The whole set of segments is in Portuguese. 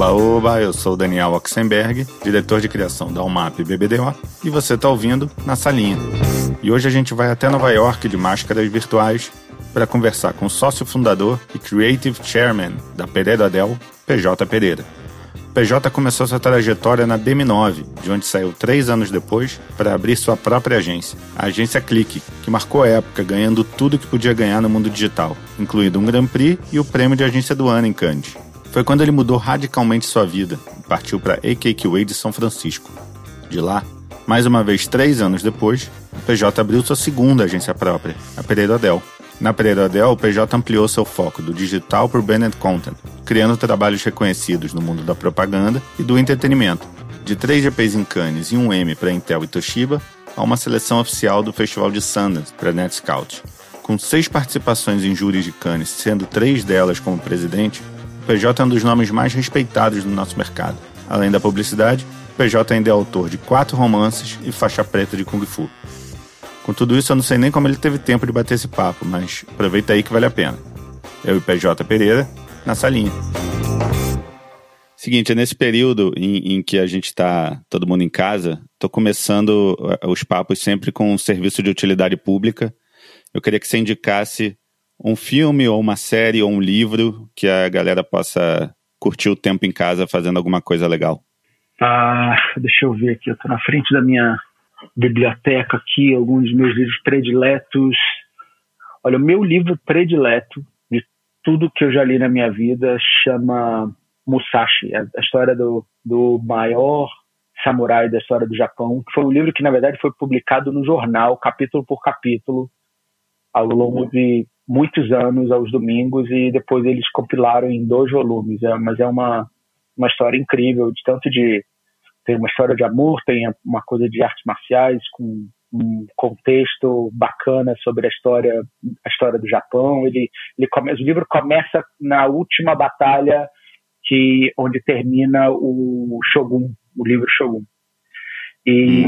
Oba, oba, eu sou Daniel Oxenberg, diretor de criação da UMAP BBDO, e você está ouvindo Na Salinha. E hoje a gente vai até Nova York de máscaras virtuais para conversar com o sócio fundador e creative chairman da Pereira Del, PJ Pereira. PJ começou sua trajetória na DM9, de onde saiu três anos depois para abrir sua própria agência, a agência Clique, que marcou a época ganhando tudo que podia ganhar no mundo digital, incluindo um Grand Prix e o prêmio de agência do ano em Cannes. Foi quando ele mudou radicalmente sua vida e partiu para AKQA de São Francisco. De lá, mais uma vez três anos depois, o PJ abriu sua segunda agência própria, a Pereira Del, na Pereira Del, o PJ ampliou seu foco do digital para o branded content, criando trabalhos reconhecidos no mundo da propaganda e do entretenimento, de três GPs em Cannes e um M para Intel e Toshiba, a uma seleção oficial do Festival de Sundance para NetScout. Com seis participações em júris de Cannes, sendo três delas como presidente, PJ é um dos nomes mais respeitados do nosso mercado. Além da publicidade, PJ ainda é autor de quatro romances e faixa preta de Kung Fu. Com tudo isso, eu não sei nem como ele teve tempo de bater esse papo, mas aproveita aí que vale a pena. Eu e PJ Pereira, na salinha. Seguinte, é nesse período em, em que a gente está todo mundo em casa, estou começando eh, os papos sempre com um serviço de utilidade pública. Eu queria que você indicasse um filme ou uma série ou um livro que a galera possa curtir o tempo em casa fazendo alguma coisa legal. Ah, deixa eu ver aqui, eu estou na frente da minha biblioteca aqui, alguns dos meus livros prediletos. Olha, o meu livro predileto de tudo que eu já li na minha vida chama Musashi, a história do, do maior samurai da história do Japão, que foi um livro que, na verdade, foi publicado no jornal, capítulo por capítulo, ao longo de muitos anos, aos domingos, e depois eles compilaram em dois volumes. É, mas é uma, uma história incrível, de tanto de tem uma história de amor, tem uma coisa de artes marciais com um contexto bacana sobre a história a história do Japão. Ele, ele o livro começa na última batalha que onde termina o Shogun, o livro Shogun. E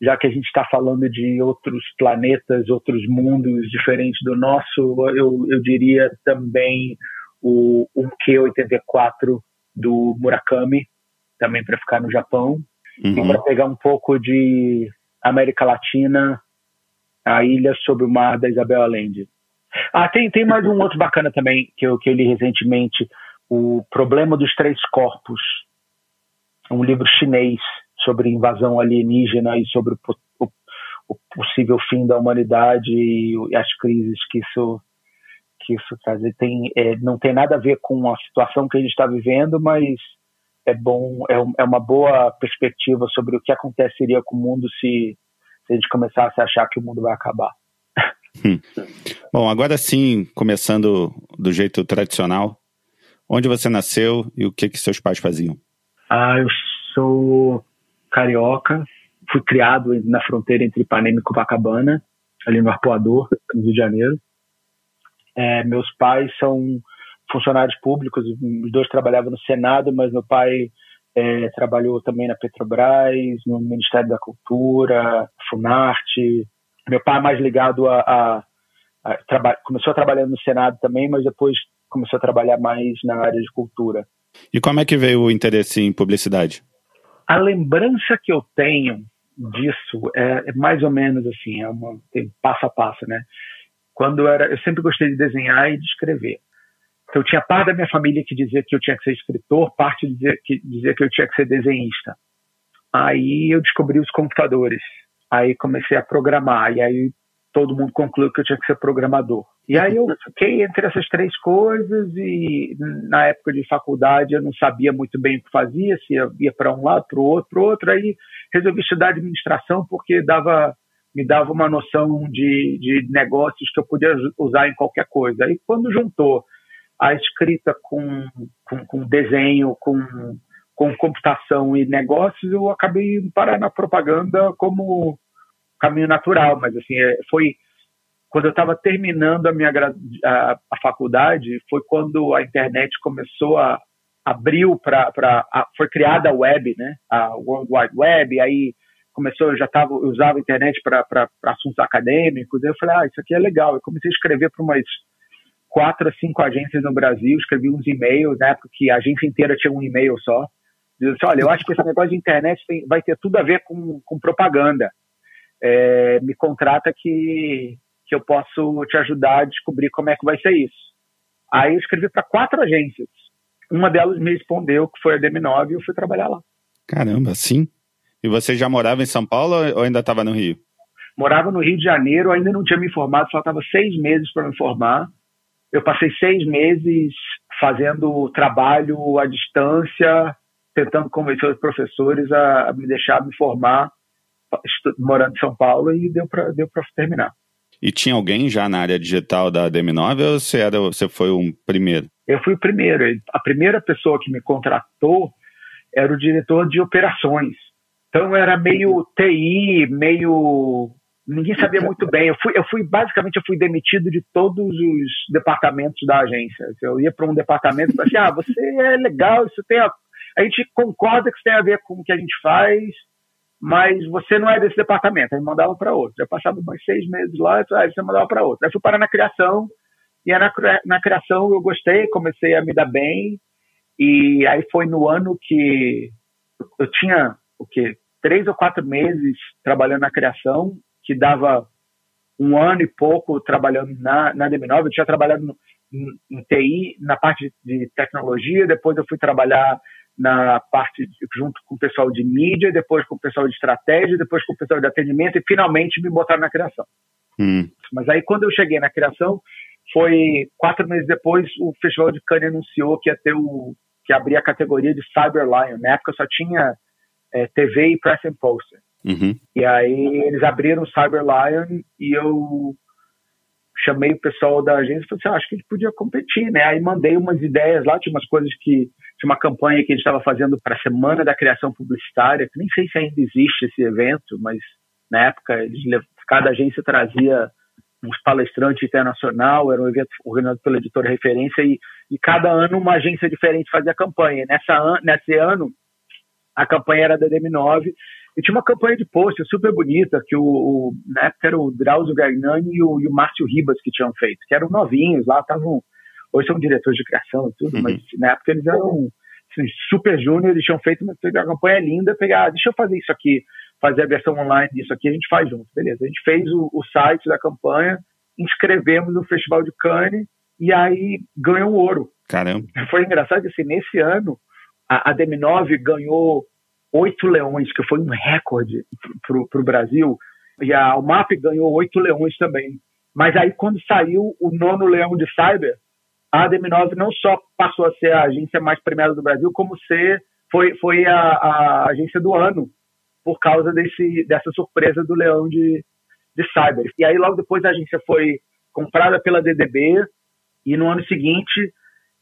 já que a gente está falando de outros planetas, outros mundos diferentes do nosso, eu, eu diria também o 1Q84 do Murakami, também para ficar no Japão uhum. e para pegar um pouco de América Latina, a ilha sob o mar da Isabel Allende. Ah, tem, tem mais um outro bacana também que eu, que eu li recentemente, O Problema dos Três Corpos, um livro chinês sobre invasão alienígena e sobre o, o, o possível fim da humanidade e, e as crises que isso que isso traz. Tem, é, não tem nada a ver com a situação que a gente está vivendo, mas é bom, é, é uma boa perspectiva sobre o que aconteceria com o mundo se, se a gente começasse a achar que o mundo vai acabar. Hum. Bom, agora sim, começando do jeito tradicional, onde você nasceu e o que que seus pais faziam? Ah, eu sou carioca, fui criado na fronteira entre Ipanema e Copacabana, ali no Arpoador, no Rio de Janeiro. É, meus pais são funcionários públicos, os dois trabalhavam no Senado, mas meu pai é, trabalhou também na Petrobras, no Ministério da Cultura, Funarte. Meu pai é mais ligado a, a, a começou a trabalhar no Senado também, mas depois começou a trabalhar mais na área de cultura. E como é que veio o interesse em publicidade? A lembrança que eu tenho disso é, é mais ou menos assim, é uma, tem passo a passo, né? Quando eu era, eu sempre gostei de desenhar e de escrever. Então, tinha parte da minha família que dizia que eu tinha que ser escritor, parte dizia que, dizia que eu tinha que ser desenhista. Aí eu descobri os computadores. Aí comecei a programar. E aí todo mundo concluiu que eu tinha que ser programador. E aí eu fiquei entre essas três coisas e na época de faculdade eu não sabia muito bem o que fazia, se ia, para um lado, para o outro, para outro. Aí resolvi estudar administração porque dava me dava uma noção de, de negócios que eu podia usar em qualquer coisa. Aí quando juntou a escrita com, com, com desenho, com, com computação e negócios, eu acabei parar na propaganda como caminho natural, mas assim, é, foi quando eu estava terminando a minha a, a, faculdade, foi quando a internet começou a abriu para foi criada a web, né? A World Wide Web, aí começou, eu já tava, eu usava a internet para assuntos acadêmicos, eu falei, ah, isso aqui é legal. Eu comecei a escrever para umas quatro a cinco agências no Brasil, escrevi uns e-mails, na época que a agência inteira tinha um e-mail só, dizendo assim, olha, eu acho que esse negócio de internet tem, vai ter tudo a ver com, com propaganda. É, me contrata que, que eu posso te ajudar a descobrir como é que vai ser isso. Aí eu escrevi para quatro agências. Uma delas me respondeu, que foi a DM9, e eu fui trabalhar lá. Caramba, sim? E você já morava em São Paulo ou ainda estava no Rio? Morava no Rio de Janeiro, ainda não tinha me formado, faltava seis meses para me formar. Eu passei seis meses fazendo trabalho à distância, tentando convencer os professores a, me deixar me formar, morando em São Paulo, e deu para deu terminar. E tinha alguém já na área digital da DM9 ou você, era, você foi o um primeiro? Eu fui o primeiro. A primeira pessoa que me contratou era o diretor de operações. Então era meio TI, meio ninguém sabia muito bem. Eu fui, eu fui basicamente eu fui demitido de todos os departamentos da agência. Eu ia para um departamento e falei assim, ah, você é legal, isso tem a, a gente concorda que isso tem a ver com o que a gente faz, mas você não é desse departamento. Aí mandava para outro. Eu passava mais seis meses lá, aí você mandava para outro. Aí fui parar na criação e na, na criação eu gostei, comecei a me dar bem e aí foi no ano que eu tinha o que três ou quatro meses trabalhando na criação que dava um ano e pouco trabalhando na, na DM9. Eu tinha trabalhado no, em, em TI, na parte de tecnologia, depois eu fui trabalhar na parte de, junto com o pessoal de mídia, depois com o pessoal de estratégia, depois com o pessoal de atendimento e finalmente me botaram na criação. Hum. Mas aí quando eu cheguei na criação, foi quatro meses depois o Festival de Cannes anunciou que ia ter o que abria a categoria de Cyber Lion. Na época só tinha é, TV e Press and Poster. Uhum. E aí eles abriram o Cyber Lion e eu chamei o pessoal da agência e falei assim, ah, acho que ele podia competir, né? Aí mandei umas ideias lá, tinha umas coisas que tinha uma campanha que a gente estava fazendo para a Semana da Criação Publicitária, que nem sei se ainda existe esse evento, mas na época eles, cada agência trazia uns palestrantes internacional, era um evento organizado pela editora Referência e, e cada ano uma agência diferente fazia campanha. Nessa nesse ano a campanha era da DM9 e tinha uma campanha de post super bonita que o, o na época era o Drauzio Gagnani e o, e o Márcio Ribas que tinham feito, que eram novinhos lá, estavam hoje são diretores de criação e tudo, uhum. mas na época eles eram assim, super júnior, eles tinham feito uma, uma campanha linda, pegar, ah, deixa eu fazer isso aqui, fazer a versão online disso aqui, a gente faz junto, beleza. A gente fez o, o site da campanha, inscrevemos no Festival de Cannes e aí ganhou ouro. Caramba. Foi engraçado que assim, nesse ano a, a DM9 ganhou oito leões, que foi um recorde para o Brasil, e a Almap ganhou oito leões também. Mas aí, quando saiu o nono leão de Cyber, a DM9 não só passou a ser a agência mais premiada do Brasil, como ser, foi, foi a, a agência do ano, por causa desse, dessa surpresa do leão de, de Cyber. E aí, logo depois, a agência foi comprada pela DDB, e no ano seguinte,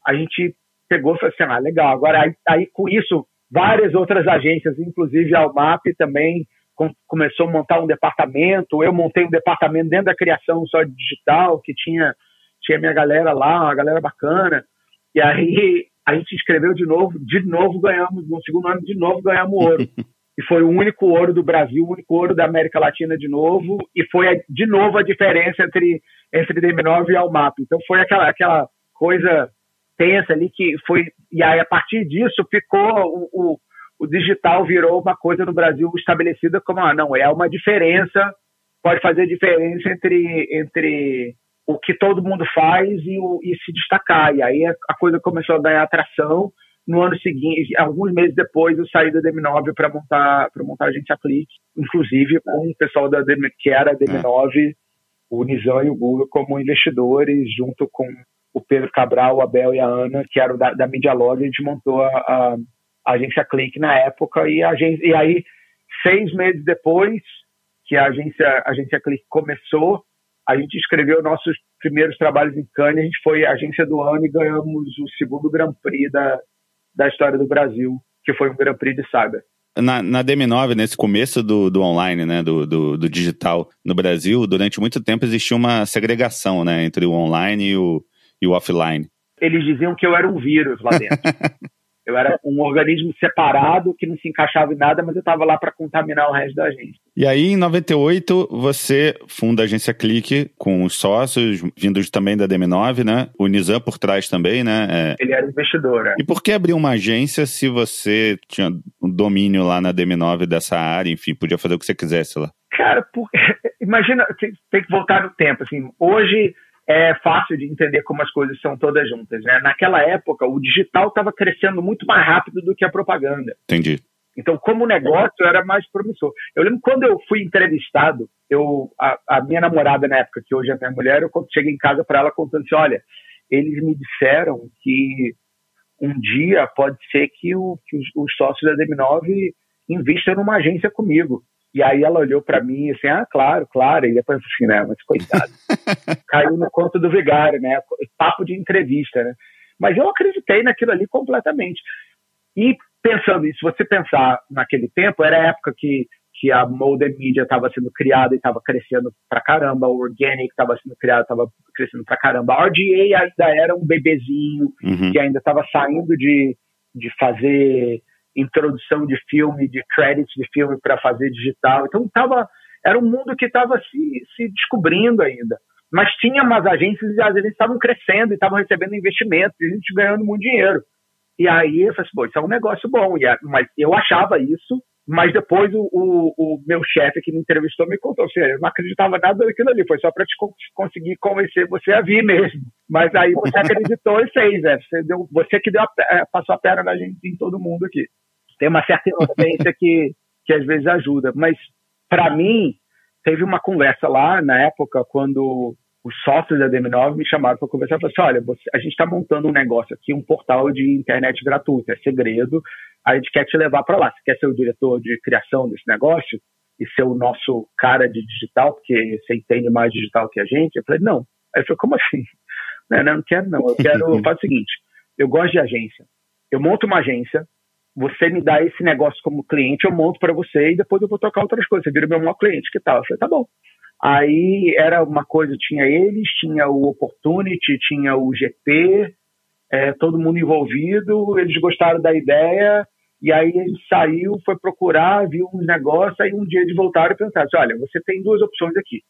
a gente pegou e falou assim, ah, legal, agora aí, aí com isso várias outras agências, inclusive a Almap também com, começou a montar um departamento. Eu montei um departamento dentro da criação só digital, que tinha, tinha minha galera lá, uma galera bacana. E aí a gente se inscreveu de novo, de novo ganhamos, no segundo ano, de novo ganhamos ouro. e foi o único ouro do Brasil, o único ouro da América Latina de novo, e foi de novo a diferença entre, entre DM9 e Almap. Então foi aquela, aquela coisa tensa ali que foi e aí a partir disso ficou o, o, o, digital virou uma coisa no Brasil estabelecida como ah, não é uma diferença pode fazer diferença entre entre o que todo mundo faz e, o, e se destacar. E aí a, coisa começou a ganhar atração. No ano seguinte alguns meses depois eu saí da DM9 para montar para montar a agência Click inclusive com o pessoal da DM, que era a DM9 o Nizam e o Google como investidores junto com o Pedro Cabral, o Abel e a Ana, que eram da, da Media Log, a gente montou a, a, a agência Click na época e, a e aí, seis meses depois que a agência, a agência Click começou, a gente escreveu nossos primeiros trabalhos em Cannes, a gente foi agência do ano e ganhamos o segundo Grand Prix da, da história do Brasil, que foi um Grand Prix de Cyber. Na, na DM9, nesse começo do, do online, né, do, do, do, digital no Brasil, durante muito tempo existia uma segregação né, entre o online e o, e o offline. Eles diziam que eu era um vírus lá dentro. Eu era um organismo separado que não se encaixava em nada, mas eu estava lá para contaminar o resto da agência. E aí, em 98, você funda a agência Clique com os sócios, vindos também da DM9, né? O Nizam por trás também, né? É... Ele era investidor. É. E por que abrir uma agência se você tinha um domínio lá na DM9 dessa área, enfim, podia fazer o que você quisesse lá? Cara, por... imagina, tem que voltar no tempo, assim, hoje é fácil de entender como as coisas são todas juntas. Né? Naquela época, o digital estava crescendo muito mais rápido do que a propaganda. Entendi. Então, como negócio, era mais promissor. Eu lembro quando eu fui entrevistado, eu, a, a minha namorada na época, que hoje é minha mulher, eu cheguei em casa para ela contando assim: olha, eles me disseram que um dia pode ser que, o, que os, os sócios da DM9 invistam numa agência comigo. E aí ela olhou para mim assim, ah, claro, claro. E depois assim, né, mas coitado. Caiu no conto do vigário, né? Papo de entrevista, né? Mas eu acreditei naquilo ali completamente. E pensando isso, se você pensar naquele tempo, era a época que, que a Modern Media estava sendo criada e estava crescendo pra caramba, o Organic estava sendo criado, estava crescendo pra caramba. A RGA ainda era um bebezinho uhum. que ainda estava saindo de, de fazer introdução de filme, de credits de filme para fazer digital. Então tava, era um mundo que estava se, se descobrindo ainda. Mas tinha umas agências e as agências estavam crescendo e estavam recebendo investimentos e a gente ganhando muito dinheiro. E aí eu falei assim, pô, isso é um negócio bom. E, mas eu achava isso, mas depois o, o, o meu chefe que me entrevistou me contou assim, eu não acreditava nada daquilo ali, foi só para te conseguir convencer você a vir mesmo. Mas aí você acreditou e fez, né? Você, deu, você que deu a, é, passou a perna na gente em todo mundo aqui tem uma certa inocência que, que às vezes ajuda. Mas, para mim, teve uma conversa lá na época, quando os sócios da DM9 me chamaram para conversar e falaram assim: olha, você, a gente está montando um negócio aqui, um portal de internet gratuito, é segredo, a gente quer te levar para lá. Você quer ser o diretor de criação desse negócio e ser o nosso cara de digital, porque você entende mais digital que a gente? Eu falei: não. Aí ele falou: como assim? Não, não, não quero, não. Eu quero. Faz o seguinte: eu gosto de agência. Eu monto uma agência, você me dá esse negócio como cliente, eu monto para você e depois eu vou tocar outras coisas. Você vira meu maior cliente, que tal? Eu falei, tá bom. Aí era uma coisa, tinha eles, tinha o Opportunity, tinha o GP, é, todo mundo envolvido, eles gostaram da ideia, e aí ele saiu, foi procurar, viu uns negócios, aí um dia eles voltaram e pensaram assim, olha, você tem duas opções aqui.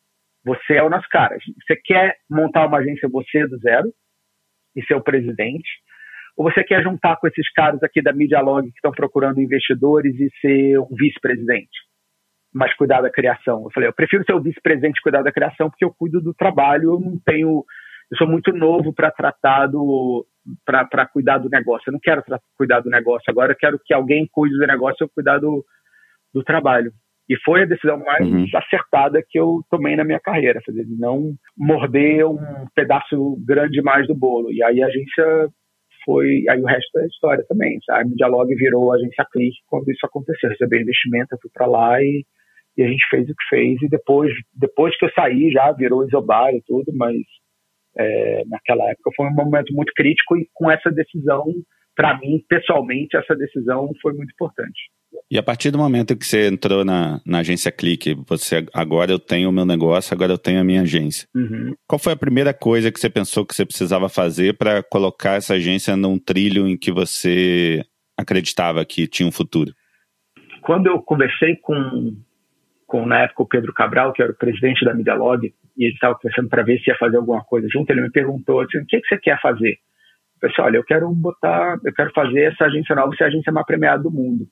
Você é o nosso cara. Você quer montar uma agência você do zero e ser o presidente, ou você quer juntar com esses caras aqui da Medialog que estão procurando investidores e ser um vice-presidente? Mas cuidar da criação. Eu falei, eu prefiro ser o vice-presidente e cuidar da criação porque eu cuido do trabalho, eu não tenho. Eu sou muito novo para tratar do. para cuidar do negócio. Eu não quero cuidar do negócio agora, eu quero que alguém cuide do negócio e eu cuidar do, do trabalho. E foi a decisão mais uhum. acertada que eu tomei na minha carreira, fazer não morder um pedaço grande mais do bolo. E aí a agência foi. Aí o resto é história também. A Dialog virou a agência Clique quando isso aconteceu. Recebi investimento, eu fui para lá e, e, a gente fez o que fez. E depois, depois que eu saí, já virou Isobar e tudo, mas é, naquela época foi um momento muito crítico e com essa decisão, para mim, pessoalmente, essa decisão foi muito importante. E a partir do momento que você entrou na, na agência Clique, você agora eu tenho o meu negócio, agora eu tenho a minha agência. Uhum. Qual foi a primeira coisa que você pensou que você precisava fazer para colocar essa agência num trilho em que você acreditava que tinha um futuro? Quando eu conversei com, com na época, o Pedro Cabral, que era o presidente da Medialog, e ele estava conversando para ver se ia fazer alguma coisa junto, ele me perguntou assim, o que, que você quer fazer? Eu falei, olha, eu quero botar, eu quero fazer essa agência nova ser a agência mais premiada do mundo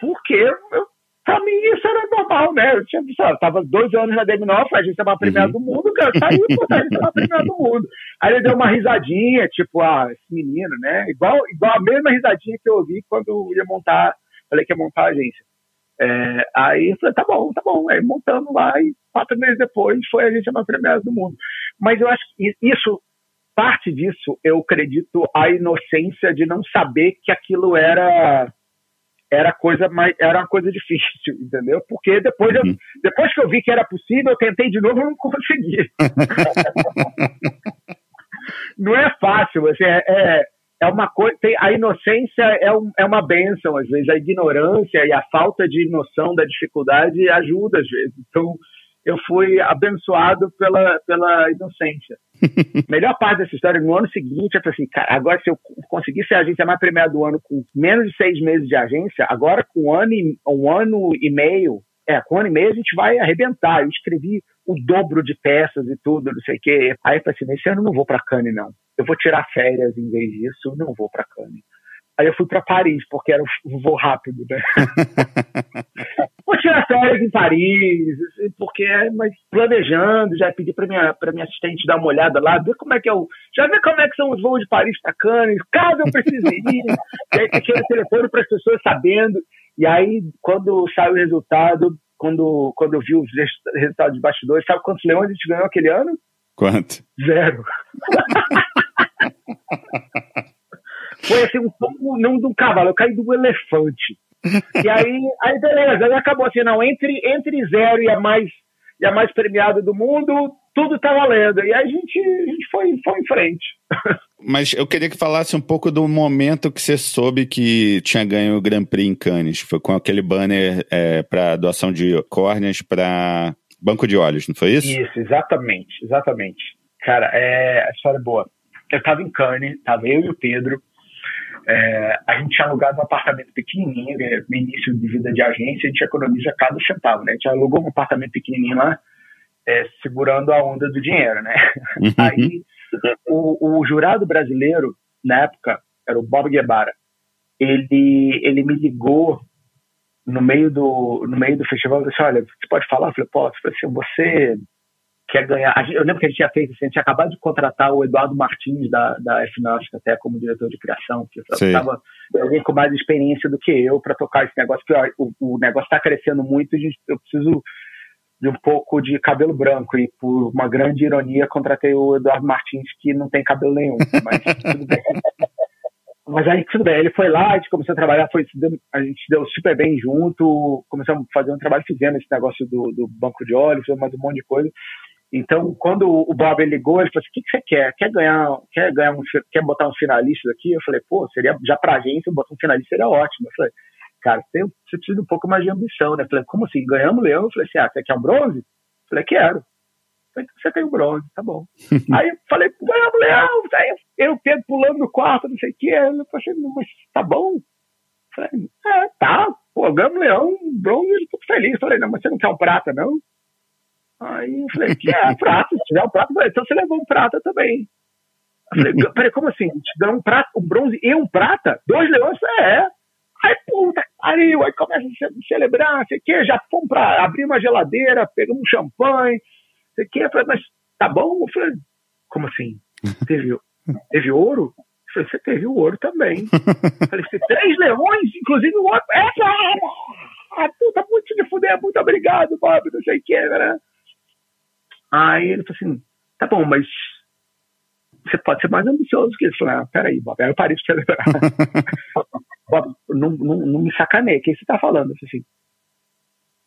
porque eu, pra mim isso era normal, né? Eu tinha eu tava dois anos na DM9, a gente tava premiado uhum. do mundo, cara, saiu, pô, a gente tava premiado do mundo. Aí ele deu uma risadinha, tipo, ah, esse menino, né? Igual, igual a mesma risadinha que eu ouvi quando ia montar, falei que ia montar a agência. É, aí eu falei, tá bom, tá bom. Aí montando lá e quatro meses depois foi a agência mais premiada do mundo. Mas eu acho que isso, parte disso, eu acredito a inocência de não saber que aquilo era era coisa mais era uma coisa difícil, entendeu? Porque depois, eu, uhum. depois que eu vi que era possível, eu tentei de novo e não consegui. não é fácil, assim, é, é, é uma coisa. Tem, a inocência é, um, é uma benção, às vezes. A ignorância e a falta de noção da dificuldade ajuda, às vezes. Então, eu fui abençoado pela, pela inocência. Melhor parte dessa história, no ano seguinte, eu falei assim, cara, agora se eu conseguir ser a agência mais premiada do ano com menos de seis meses de agência, agora com um ano e, um ano e meio, é, com um ano e meio a gente vai arrebentar. Eu escrevi o dobro de peças e tudo, não sei o quê. Aí eu falei assim, esse ano eu não vou para Cannes, não. Eu vou tirar férias em vez disso, não vou para Cannes. Aí eu fui para Paris, porque era um voo rápido, né? Vou tirar férias em Paris, porque, mas planejando, já pedi para minha, pra minha assistente dar uma olhada lá, ver como é que é o. Já ver como é que são os voos de Paris para Cannes, caso eu precise ir. e aí deixei o telefone para as pessoas sabendo. E aí, quando saiu o resultado, quando, quando eu vi os resultados de bastidores, sabe quantos leões a gente ganhou aquele ano? Quanto? Zero. Foi assim, um pouco, não de um cavalo, eu caí do elefante. E aí, aí beleza, aí acabou assim, não, entre, entre zero e a mais e a mais premiada do mundo, tudo tá valendo. E aí a gente, a gente foi, foi em frente. Mas eu queria que falasse um pouco do momento que você soube que tinha ganho o Grand Prix em Cannes. Foi com aquele banner é, para doação de córneas para banco de olhos, não foi isso? Isso, exatamente, exatamente. Cara, é, a história é boa. Eu estava em Cannes, tava eu e o Pedro, é, a gente tinha alugado um apartamento pequenininho, né, no início de vida de agência, a gente economiza cada centavo, né? A gente alugou um apartamento pequenininho lá, é, segurando a onda do dinheiro, né? Uhum. Aí, o, o, jurado brasileiro, na época, era o Bob Guevara, ele, ele me ligou no meio do, no meio do festival e disse, olha, você pode falar? Eu falei, posso. Eu falei assim, você quer ganhar. Eu lembro que a gente tinha feito, assim, a gente tinha acabado de contratar o Eduardo Martins da, da FNASC até como diretor de criação, que estava alguém com mais experiência do que eu para tocar esse negócio, porque ó, o, o negócio está crescendo muito e eu preciso de um pouco de cabelo branco e por uma grande ironia contratei o Eduardo Martins que não tem cabelo nenhum, mas tudo bem. Mas aí tudo bem, ele foi lá, a gente começou a trabalhar, foi, a gente deu super bem junto, começamos a fazer um trabalho, fizemos esse negócio do, do banco de óleo, mais um monte de coisa. Então, quando o Bob ligou, ele falou assim: o que, que você quer? Quer ganhar, quer ganhar um, quer botar uns finalistas aqui? Eu falei, pô, seria já pra gente botar um finalista seria ótimo. Eu falei, cara, você, você precisa de um pouco mais de ambição, né? Eu falei, como assim? Ganhamos o leão? Eu falei assim, ah, você quer um bronze? Eu falei, quero. Eu falei, então você tem um bronze, tá bom. aí eu falei, ganhamos o leão, aí eu, Pedro pulando no quarto, não sei o que. Eu falei, assim, mas tá bom? Eu falei, é, tá, pô, ganhamos o leão, bronze, eu tô feliz. Eu falei, não, mas você não quer um prata, não? Aí eu falei, é prata, se tiver um prata, então você levou um prata também. Eu falei, peraí, como assim? Te dá um prata, um bronze e um prata? Dois leões? É. Aí, puta, pariu, aí começa a celebrar, sei que, já fomos pra abrir uma geladeira, pegamos um champanhe, sei que, falei, mas tá bom? Eu falei, como assim? Teve, teve ouro? Eu falei, você teve o ouro também. Eu falei, três leões, inclusive o ouro. É, ah, puta, muito de fuder, muito obrigado, Bob, não sei o que, né? Aí ele falou assim: tá bom, mas você pode ser mais ambicioso que isso. Eu falei: ah, peraí, Bob. Aí eu parei de celebrar. Bob, não, não, não me sacaneia. O que você tá falando? Eu falei assim: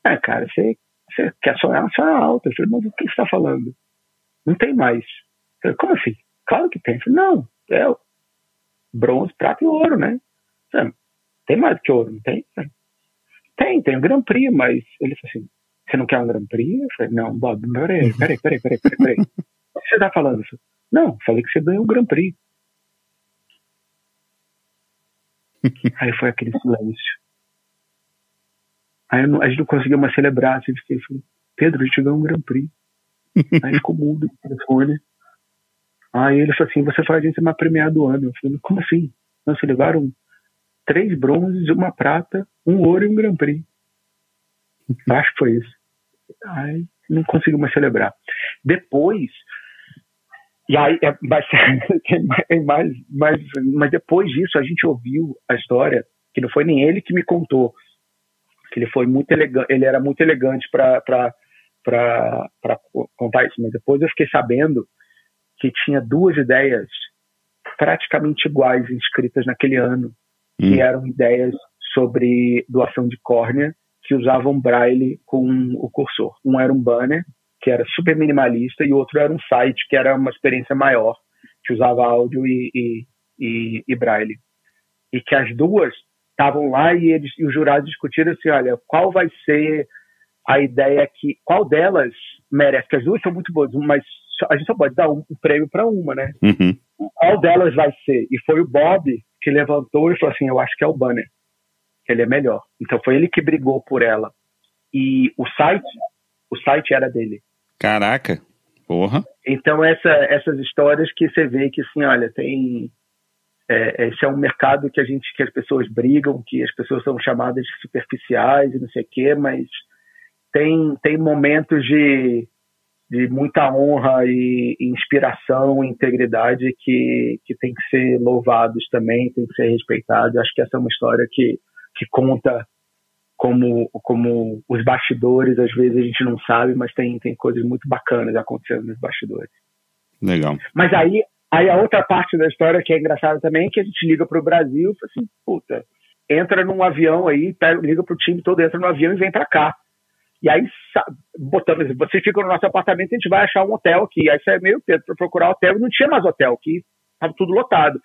é, cara, você, você quer sonhar, sonhar alto. Eu falei: mas o que você tá falando? Não tem mais. Eu falei: como assim? Claro que tem. Eu falei: não, é bronze, prata e ouro, né? Falei, tem mais do que ouro, não tem? Tem, tem o Grand Prix, mas ele falou assim: você não quer um Grand Prix? Eu falei, não, Bob, peraí, peraí, peraí, peraí, peraí, peraí. O que você tá falando? Falei, não, falei que você ganhou o Grand Prix. Aí foi aquele silêncio. Aí a gente não conseguiu mais celebrar. Assim, fiquei, falei, Pedro, a gente ganhou um Grand Prix. Aí ficou mudo o telefone. Aí ele falou assim, você foi a gente mais premiado do ano. Eu falei, como assim? Nós levaram três bronzes, uma prata, um ouro e um Grand Prix. Acho que foi isso. Aí não consigo mais celebrar. Depois, e aí é, mas, mais, mais, mas depois disso a gente ouviu a história que não foi nem ele que me contou, que ele foi muito elegante, ele era muito elegante para para contar isso, mas depois eu fiquei sabendo que tinha duas ideias praticamente iguais inscritas naquele ano, hum. que eram ideias sobre doação de córnea que usavam braille com o cursor. Um era um banner, que era super minimalista, e outro era um site, que era uma experiência maior, que usava áudio e, e, e, e braille. E que as duas estavam lá e, eles, e os jurados discutiram assim, olha, qual vai ser a ideia que qual delas merece, porque as duas são muito boas, mas a gente só pode dar um, um prêmio para uma, né? Uhum. Qual delas vai ser? E foi o Bob que levantou e falou assim: Eu acho que é o Banner, que ele é melhor. Então foi ele que brigou por ela. E o site, o site era dele. Caraca, porra. Então essa, essas histórias que você vê que assim, olha, tem é, esse é um mercado que a gente que as pessoas brigam, que as pessoas são chamadas de superficiais e não sei o quê, mas tem tem momentos de de muita honra e inspiração, integridade que, que tem que ser louvados também, tem que ser respeitados. Acho que essa é uma história que, que conta como, como os bastidores, às vezes a gente não sabe, mas tem, tem coisas muito bacanas acontecendo nos bastidores. Legal. Mas aí, aí a outra parte da história que é engraçada também é que a gente liga para o Brasil e fala assim, puta, entra num avião aí, pega, liga para o time todo, entra no avião e vem para cá. E aí, botamos, você fica no nosso apartamento, a gente vai achar um hotel aqui. Aí você é meio tempo para procurar hotel e não tinha mais hotel, que estava tudo lotado.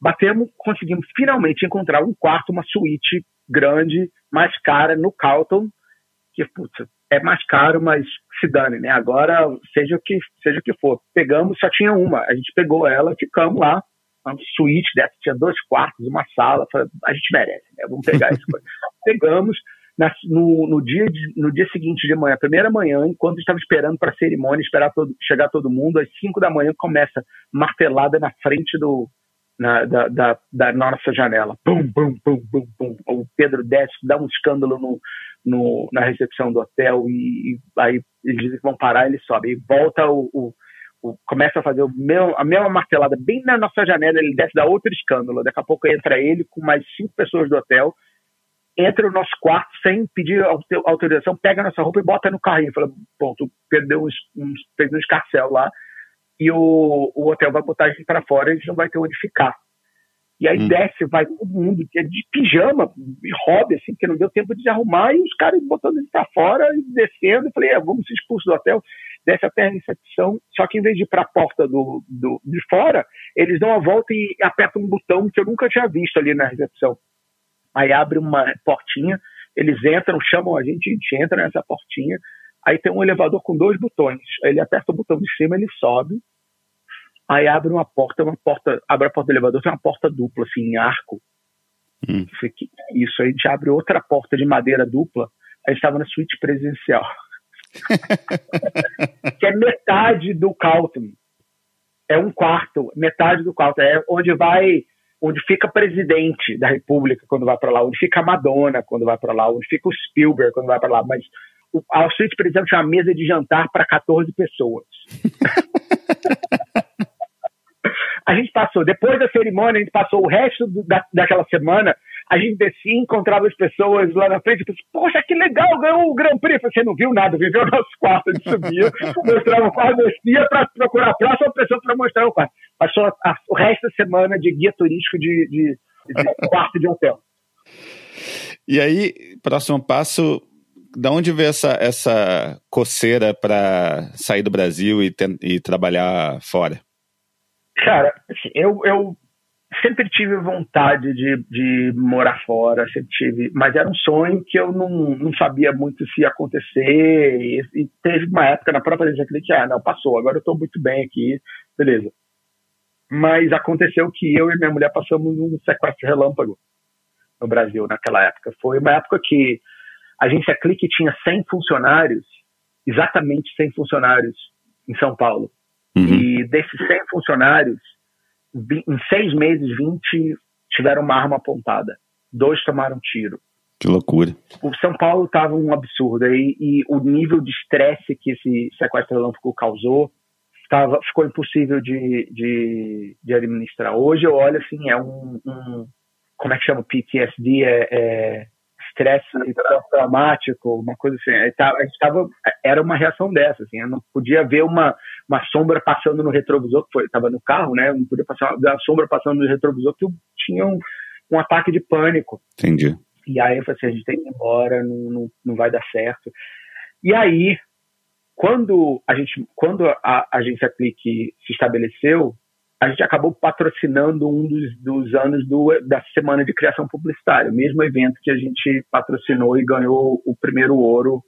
Batemos, conseguimos finalmente encontrar um quarto, uma suíte grande, mais cara, no Carlton, que, putz, é mais caro, mas se dane, né? Agora, seja o que, seja o que for. Pegamos, só tinha uma. A gente pegou ela, ficamos lá, uma suíte dessa, tinha dois quartos, uma sala. Falei, a gente merece, né? Vamos pegar isso. Pegamos na, no, no, dia de, no dia seguinte de manhã, primeira manhã, enquanto estava esperando para a cerimônia, esperar todo, chegar todo mundo, às 5 da manhã começa martelada na frente do na, da, da, da, nossa janela. Pum, pum, pum, pum, pum. O Pedro desce, dá um escândalo no, no, na recepção do hotel e, e aí eles dizem que vão parar, ele sobe. E volta o, o, o, começa a fazer meu, a mesma martelada bem na nossa janela, ele desce, dá outro escândalo. Daqui a pouco entra ele com mais cinco pessoas do hotel entra no nosso quarto sem pedir autorização, pega nossa roupa e bota no carrinho. Fala, tu perdeu uns, uns, fez um escarcel lá e o, o hotel vai botar a gente para fora e a gente não vai ter onde ficar. E aí hum. desce, vai todo mundo é de pijama e hobby, assim, porque não deu tempo de arrumar, e os caras botando ele para fora e descendo. Eu falei, é, vamos se expulso do hotel, desce até a recepção. Só que em vez de ir para a porta do, do, de fora, eles dão a volta e apertam um botão que eu nunca tinha visto ali na recepção. Aí abre uma portinha, eles entram, chamam a gente, a gente entra nessa portinha. Aí tem um elevador com dois botões. Ele aperta o botão de cima, ele sobe. Aí abre uma porta, uma porta, abre a porta do elevador, tem uma porta dupla, assim, em arco. Hum. Isso, aí a gente abre outra porta de madeira dupla. A gente estava na suíte presidencial. que é metade do Calton. É um quarto, metade do Calton. É onde vai onde fica presidente da República quando vai para lá, onde fica a Madonna quando vai para lá, onde fica o Spielberg quando vai para lá, mas a suíte presidente tinha uma mesa de jantar para 14 pessoas. a gente passou, depois da cerimônia, a gente passou o resto do, da, daquela semana a gente descia, encontrava as pessoas lá na frente, e pensava, poxa, que legal, ganhou o Grand Prix. Você não viu nada, viveu o nosso quarto, a gente subia, mostrava o quarto, descia para procurar a próxima pessoa para mostrar o quarto. Passou a, a, o resto da semana de guia turístico de, de, de quarto de hotel. E aí, próximo passo, da onde veio essa, essa coceira para sair do Brasil e, e trabalhar fora? Cara, assim, eu, eu sempre tive vontade de, de morar fora, sempre tive, mas era um sonho que eu não, não sabia muito se ia acontecer. E, e teve uma época na própria agência que ah, não, passou, agora eu estou muito bem aqui, beleza. Mas aconteceu que eu e minha mulher passamos um sequestro relâmpago no Brasil naquela época. Foi uma época que a agência Clique tinha 100 funcionários, exatamente 100 funcionários em São Paulo. Uhum. E desses 100 funcionários, em seis meses, 20 tiveram uma arma apontada. Dois tomaram tiro. Que loucura. O São Paulo estava um absurdo. E, e, o nível de estresse que esse sequestro relâmpago causou tava, ficou impossível de, de, de, administrar. Hoje eu olho assim, é um, um como é que chama PTSD? É, é estresse traumático, uma coisa assim. A gente tava, era uma reação dessa, assim, eu não podia ver uma, uma sombra passando no retrovisor, que estava no carro, né? Eu não podia passar uma sombra passando no retrovisor que eu tinha um, um ataque de pânico. Entendi. E aí eu falei assim, a gente tem que ir embora, não, não, não vai dar certo. E aí, quando a gente, quando a agência Clique se estabeleceu, a gente acabou patrocinando um dos, dos anos do, da Semana de Criação Publicitária, o mesmo evento que a gente patrocinou e ganhou o primeiro ouro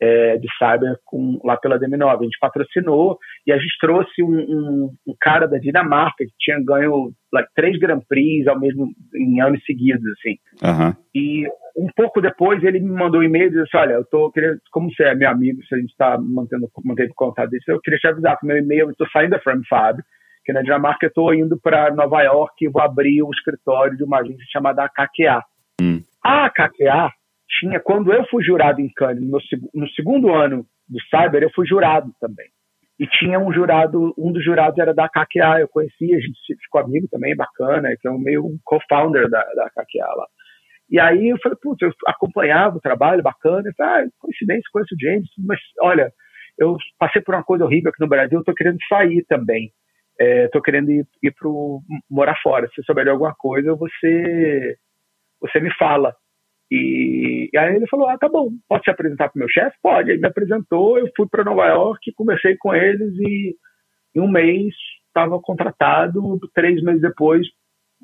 é, de cyber com, lá pela DM9. A gente patrocinou e a gente trouxe um, um, um cara da Dinamarca que tinha ganho like, três Grand Prix ao mesmo em anos seguidos, assim. Uhum. E um pouco depois ele me mandou um e-mail e disse: Olha, eu tô querendo, como você é meu amigo, se a gente está mantendo, mantendo contato disso, eu queria te avisar que meu e-mail, eu estou saindo da FrameFab, que na Dinamarca eu estou indo para Nova York e vou abrir o escritório de uma agência chamada KQA. Hum. A KQA tinha, quando eu fui jurado em Cannes, no, no segundo ano do Cyber, eu fui jurado também. E tinha um jurado, um dos jurados era da KQA, eu conhecia, a gente ficou amigo também, bacana, que é um meio um co-founder da, da KQA lá. E aí eu falei, putz, eu acompanhava o trabalho, bacana, eu falei, ah, coincidência, conheço o James, mas olha, eu passei por uma coisa horrível aqui no Brasil, eu tô querendo sair também. É, tô querendo ir, ir pro, morar fora. Se souber de alguma coisa, você, você me fala. E, e, aí ele falou: Ah, tá bom, pode se apresentar para o meu chefe? Pode. Ele me apresentou, eu fui para Nova York, conversei com eles e em um mês estava contratado. Três meses depois,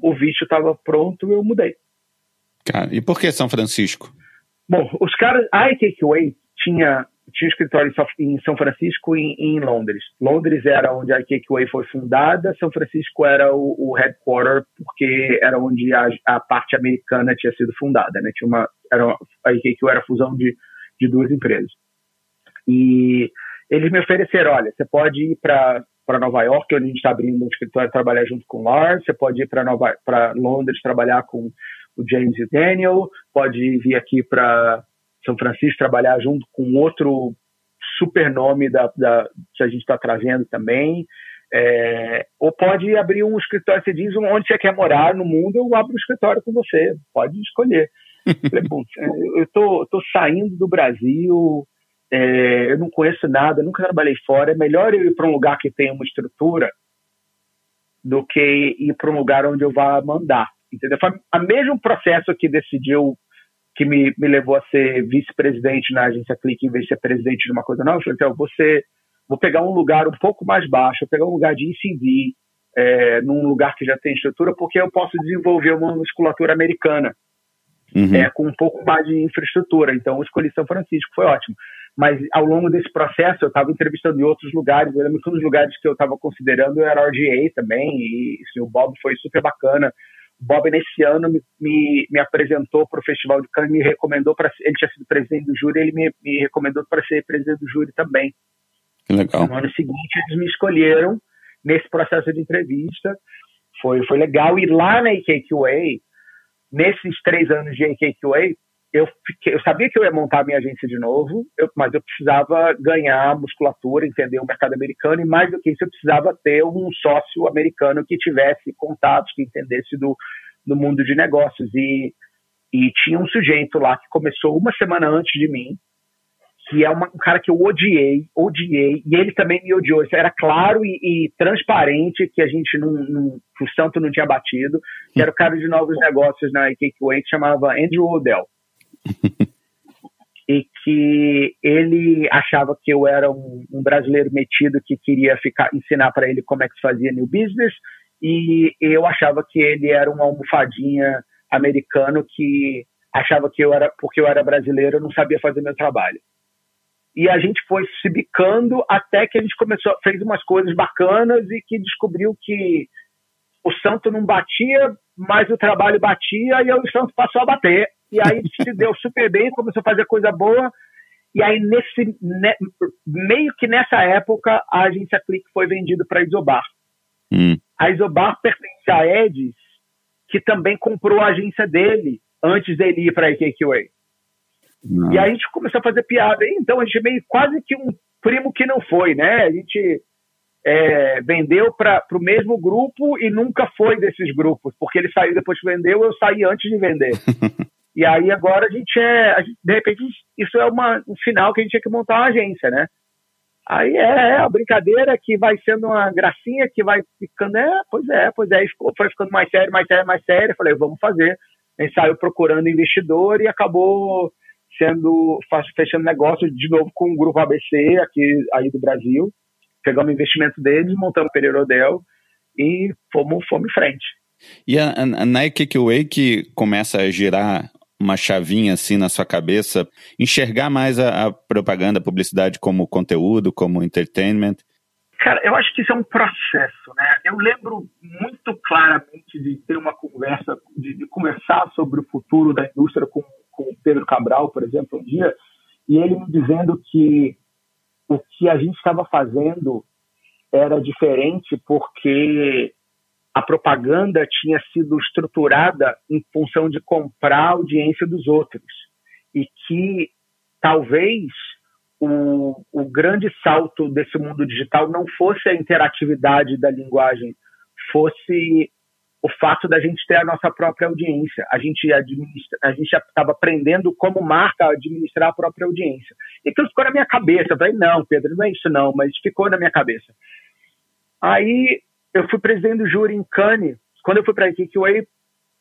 o visto estava pronto eu mudei. Cara, e por que São Francisco? Bom, os caras, a IKQA tinha tinha um escritório em São Francisco e em Londres. Londres era onde a IKQA foi fundada, São Francisco era o, o headquarter, porque era onde a, a, parte americana tinha sido fundada. Né? Tinha uma, era, a IKQA era a fusão de, de duas empresas. E eles me ofereceram, olha, você pode ir para para Nova York, onde a gente está abrindo um escritório trabalhar junto com o Lars, você pode ir para Londres trabalhar com o James e o Daniel, pode vir aqui para são Francisco trabalhar junto com outro super nome da, da, que a gente está trazendo também. É, ou pode abrir um escritório, você diz onde você quer morar no mundo, eu abro um escritório com você, pode escolher. Falei, eu tô, tô saindo do Brasil, é, eu não conheço nada, nunca trabalhei fora, é melhor eu ir para um lugar que tenha uma estrutura do que ir para um lugar onde eu vá mandar. Entendeu? Foi o mesmo processo que decidiu que me, me levou a ser vice-presidente na agência Clique em vez de ser presidente de uma coisa nova. Eu falei, então, você, vou pegar um lugar um pouco mais baixo, vou pegar um lugar de ECD, é, num lugar que já tem estrutura, porque eu posso desenvolver uma musculatura americana. Uhum. É, com um pouco mais de infraestrutura. Então, eu escolhi São Francisco, foi ótimo. Mas ao longo desse processo, eu estava entrevistando em outros lugares. Eu lembro que um dos lugares que eu estava considerando era RGA também, e assim, o Bob foi super bacana. Bob, nesse ano, me, me, me apresentou para o Festival de Cannes, me recomendou para. Ele tinha sido presidente do júri, ele me, me recomendou para ser presidente do júri também. Que legal. No ano seguinte, eles me escolheram nesse processo de entrevista. Foi, foi legal. E lá na AKQA, nesses três anos de AKQA, eu, fiquei, eu sabia que eu ia montar a minha agência de novo, eu, mas eu precisava ganhar musculatura, entender o mercado americano, e mais do que isso, eu precisava ter um sócio americano que tivesse contatos, que entendesse do, do mundo de negócios. E, e tinha um sujeito lá que começou uma semana antes de mim, que é uma, um cara que eu odiei, odiei, e ele também me odiou. Isso era claro e, e transparente que a gente não, que o santo não tinha batido, que era o cara de novos negócios na Cakeway, que chamava Andrew Odell e que ele achava que eu era um, um brasileiro metido que queria ficar ensinar para ele como é que se fazia new business. E eu achava que ele era uma almofadinha americano que achava que eu era porque eu era brasileiro eu não sabia fazer meu trabalho. E a gente foi se bicando até que a gente começou fez umas coisas bacanas e que descobriu que o santo não batia mas o trabalho batia e o santo passou a bater e aí se deu super bem, começou a fazer coisa boa. E aí, nesse, ne, meio que nessa época, a agência Click foi vendida para a Isobar. Hum. A Isobar pertence a Edis, que também comprou a agência dele antes dele ir para a IKQA. E aí a gente começou a fazer piada. Então a gente meio quase que um primo que não foi, né? A gente é, vendeu para o mesmo grupo e nunca foi desses grupos, porque ele saiu depois que vendeu, eu saí antes de vender. E aí agora a gente é, a gente, de repente, isso é uma, um sinal que a gente tinha que montar uma agência, né? Aí é, é a brincadeira que vai sendo uma gracinha, que vai ficando, é, pois é, pois é, ficou, foi ficando mais sério, mais sério, mais sério. Falei, vamos fazer. A gente saiu procurando investidor e acabou sendo, fechando negócio de novo com o grupo ABC aqui aí do Brasil. Pegamos investimento deles, montamos o Pereira e fomos, fomos em frente. E a, a Nike Way que começa a girar uma chavinha assim na sua cabeça, enxergar mais a, a propaganda, a publicidade como conteúdo, como entertainment? Cara, eu acho que isso é um processo, né? Eu lembro muito claramente de ter uma conversa, de, de conversar sobre o futuro da indústria com, com o Pedro Cabral, por exemplo, um dia, e ele me dizendo que o que a gente estava fazendo era diferente porque a propaganda tinha sido estruturada em função de comprar a audiência dos outros e que talvez o, o grande salto desse mundo digital não fosse a interatividade da linguagem, fosse o fato da gente ter a nossa própria audiência. A gente gente estava aprendendo como marca administrar a própria audiência. E aquilo ficou na minha cabeça. Eu falei, não, Pedro, não é isso não, mas ficou na minha cabeça. Aí eu fui presidente do júri em Cannes. Quando eu fui para a Kikiway,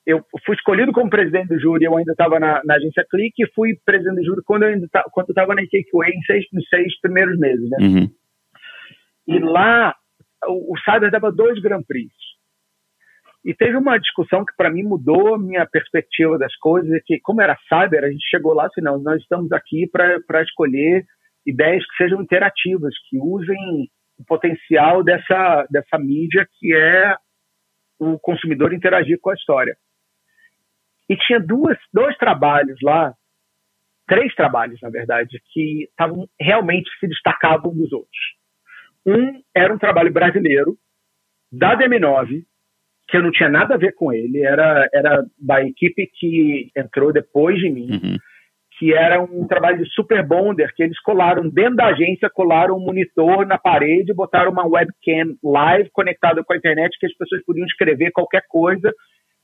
eu fui escolhido como presidente do júri, eu ainda estava na, na, agência Clique, e fui presidente do júri quando eu ainda estava na Kikiway em seis, nos seis primeiros meses. Né? Uhum. E lá, o, o Cyber dava dois Grand Prix. E teve uma discussão que para mim mudou a minha perspectiva das coisas, é que como era Cyber, a gente chegou lá assim, não, nós estamos aqui para escolher ideias que sejam interativas, que usem o potencial dessa, dessa mídia que é o consumidor interagir com a história. E tinha duas, dois trabalhos lá, três trabalhos, na verdade, que estavam realmente se destacavam dos outros. Um era um trabalho brasileiro, da DM9, que eu não tinha nada a ver com ele, era, era da equipe que entrou depois de mim. Uhum que era um trabalho de super bonder, que eles colaram dentro da agência, colaram um monitor na parede, botaram uma webcam live conectada com a internet, que as pessoas podiam escrever qualquer coisa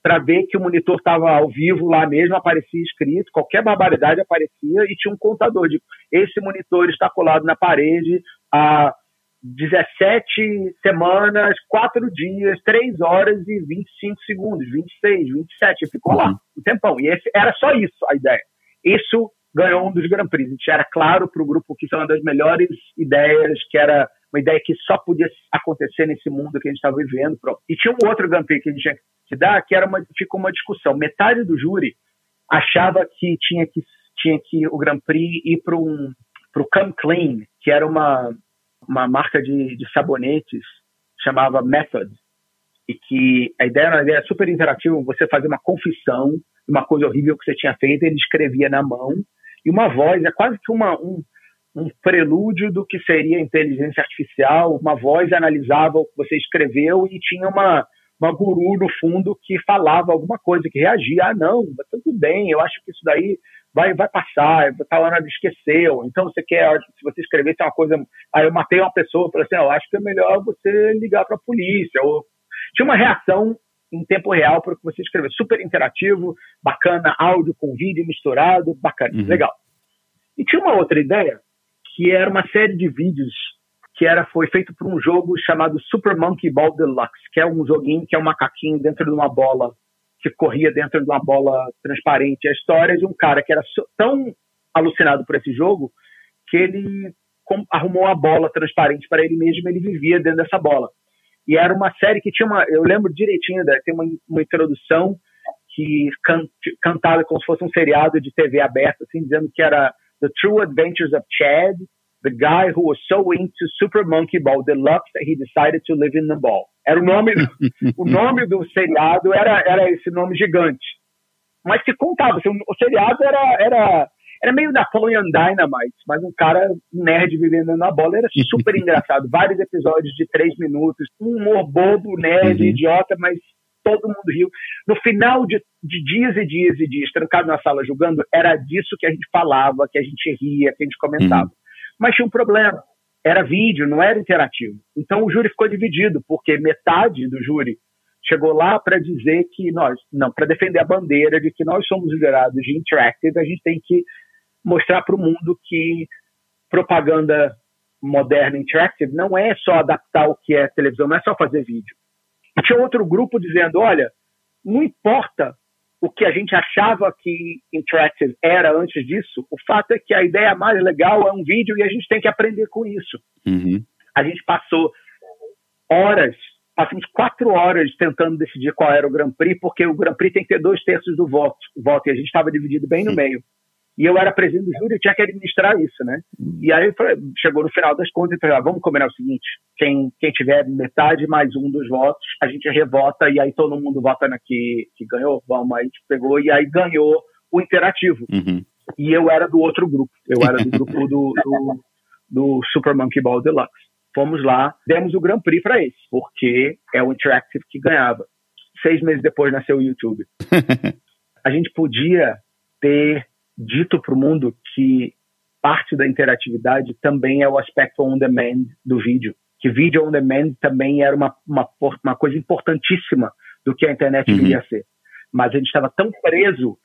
para ver que o monitor estava ao vivo lá mesmo, aparecia escrito, qualquer barbaridade aparecia e tinha um contador de esse monitor está colado na parede há 17 semanas, 4 dias, 3 horas e 25 segundos, 26, 27, ficou lá uhum. um tempão. E esse, era só isso a ideia. Isso ganhou um dos Grand Prix. A gente era claro para o grupo que isso é uma das melhores ideias, que era uma ideia que só podia acontecer nesse mundo que a gente estava vivendo. Pronto. E tinha um outro Grand Prix que a gente tinha que dar, que era uma, ficou uma discussão. Metade do júri achava que tinha que, tinha que o Grand Prix ir para um, o Come Clean, que era uma, uma marca de, de sabonetes, chamava Method, e que a ideia era uma ideia super interativa, você fazer uma confissão uma coisa horrível que você tinha feito, ele escrevia na mão, e uma voz, é quase que uma, um, um prelúdio do que seria inteligência artificial, uma voz analisava o que você escreveu e tinha uma, uma guru no fundo que falava alguma coisa, que reagia, ah, não, tá tudo bem, eu acho que isso daí vai, vai passar, tá hora de esquecer, então você quer, se você escrevesse uma coisa, aí eu matei uma pessoa, falei assim, eu acho que é melhor você ligar para a polícia, ou tinha uma reação em tempo real para o que você escrever. Super interativo, bacana, áudio com vídeo misturado, bacana, uhum. legal. E tinha uma outra ideia, que era uma série de vídeos que era, foi feito por um jogo chamado Super Monkey Ball Deluxe, que é um joguinho que é um macaquinho dentro de uma bola, que corria dentro de uma bola transparente. A história de um cara que era tão alucinado por esse jogo que ele arrumou a bola transparente para ele mesmo, ele vivia dentro dessa bola. E era uma série que tinha uma. Eu lembro direitinho, tem uma, uma introdução que can, cantava como se fosse um seriado de TV aberta, assim, dizendo que era The True Adventures of Chad, the guy who was so into Super Monkey Ball Deluxe that he decided to live in the ball. Era o nome, o nome do seriado era, era esse nome gigante. Mas que contava, assim, o seriado era, era era meio Napoleon Dynamite, mas um cara nerd vivendo na bola. Era super engraçado. Vários episódios de três minutos. Um humor bobo, nerd, uhum. idiota, mas todo mundo riu. No final de, de, dias e dias e dias, trancado na sala julgando, era disso que a gente falava, que a gente ria, que a gente comentava. Uhum. Mas tinha um problema. Era vídeo, não era interativo. Então o júri ficou dividido, porque metade do júri chegou lá para dizer que nós, não, para defender a bandeira de que nós somos liderados de interactive, a gente tem que mostrar para o mundo que propaganda moderna interactive não é só adaptar o que é televisão, não é só fazer vídeo. E tinha outro grupo dizendo, olha, não importa o que a gente achava que interactive era antes disso, o fato é que a ideia mais legal é um vídeo e a gente tem que aprender com isso. Uhum. A gente passou horas passamos quatro horas tentando decidir qual era o Grand Prix, porque o Grand Prix tem que ter dois terços do voto, voto e a gente estava dividido bem no meio. E eu era presidente do júri e tinha que administrar isso, né? E aí chegou no final das contas e falei, ah, vamos combinar o seguinte, quem, quem tiver metade mais um dos votos, a gente revota e aí todo mundo vota na que, que ganhou, vamos, aí a gente pegou e aí ganhou o interativo. Uhum. E eu era do outro grupo, eu era do grupo do, do, do Super Monkey Ball Deluxe. Fomos lá, demos o Grand Prix para esse, porque é o Interactive que ganhava. Seis meses depois nasceu o YouTube. a gente podia ter dito para o mundo que parte da interatividade também é o aspecto on demand do vídeo. Que vídeo on demand também era uma, uma, uma coisa importantíssima do que a internet uhum. viria a ser. Mas a gente estava tão preso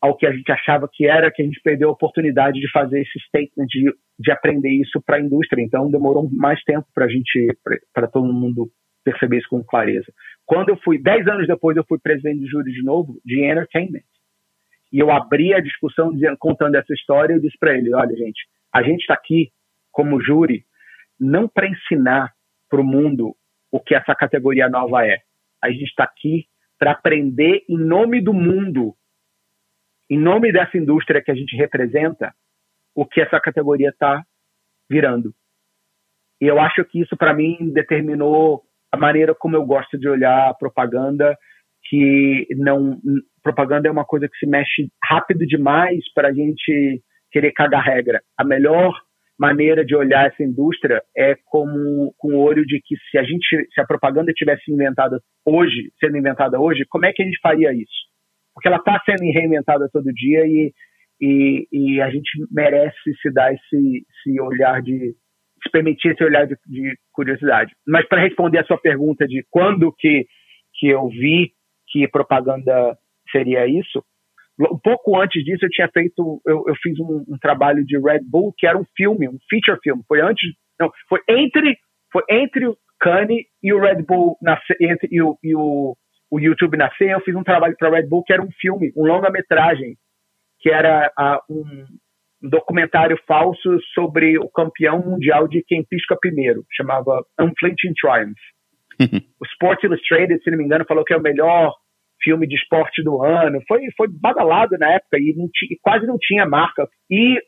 ao que a gente achava que era que a gente perdeu a oportunidade de fazer esse statement, de, de aprender isso para a indústria. Então demorou mais tempo para a gente, para todo mundo perceber isso com clareza. Quando eu fui, dez anos depois, eu fui presidente de júri de novo de entertainment. E eu abri a discussão dizendo, contando essa história e disse para ele: olha, gente, a gente está aqui como júri não para ensinar para o mundo o que essa categoria nova é. A gente está aqui para aprender em nome do mundo, em nome dessa indústria que a gente representa, o que essa categoria está virando. E eu acho que isso, para mim, determinou a maneira como eu gosto de olhar a propaganda, que não propaganda é uma coisa que se mexe rápido demais para a gente querer cagar regra. A melhor maneira de olhar essa indústria é como com o olho de que se a gente se a propaganda tivesse inventada hoje, sendo inventada hoje, como é que a gente faria isso? Porque ela está sendo reinventada todo dia e, e, e, a gente merece se dar esse, esse olhar de se permitir esse olhar de, de curiosidade. Mas para responder a sua pergunta de quando que que eu vi que propaganda seria isso. Um pouco antes disso, eu tinha feito, eu, eu fiz um, um, trabalho de Red Bull que era um filme, um feature film. Foi antes, não, foi entre, foi entre o Kanye e o Red Bull nascer, entre, e, o, e o, o YouTube nascer. Eu fiz um trabalho para Red Bull que era um filme, um longa-metragem, que era um, um documentário falso sobre o campeão mundial de quem pisca primeiro, chamava Unflinching Triumph. o Sports Illustrated, se não me engano, falou que é o melhor filme de esporte do ano. Foi, foi badalado na época e, não e quase não tinha marca. E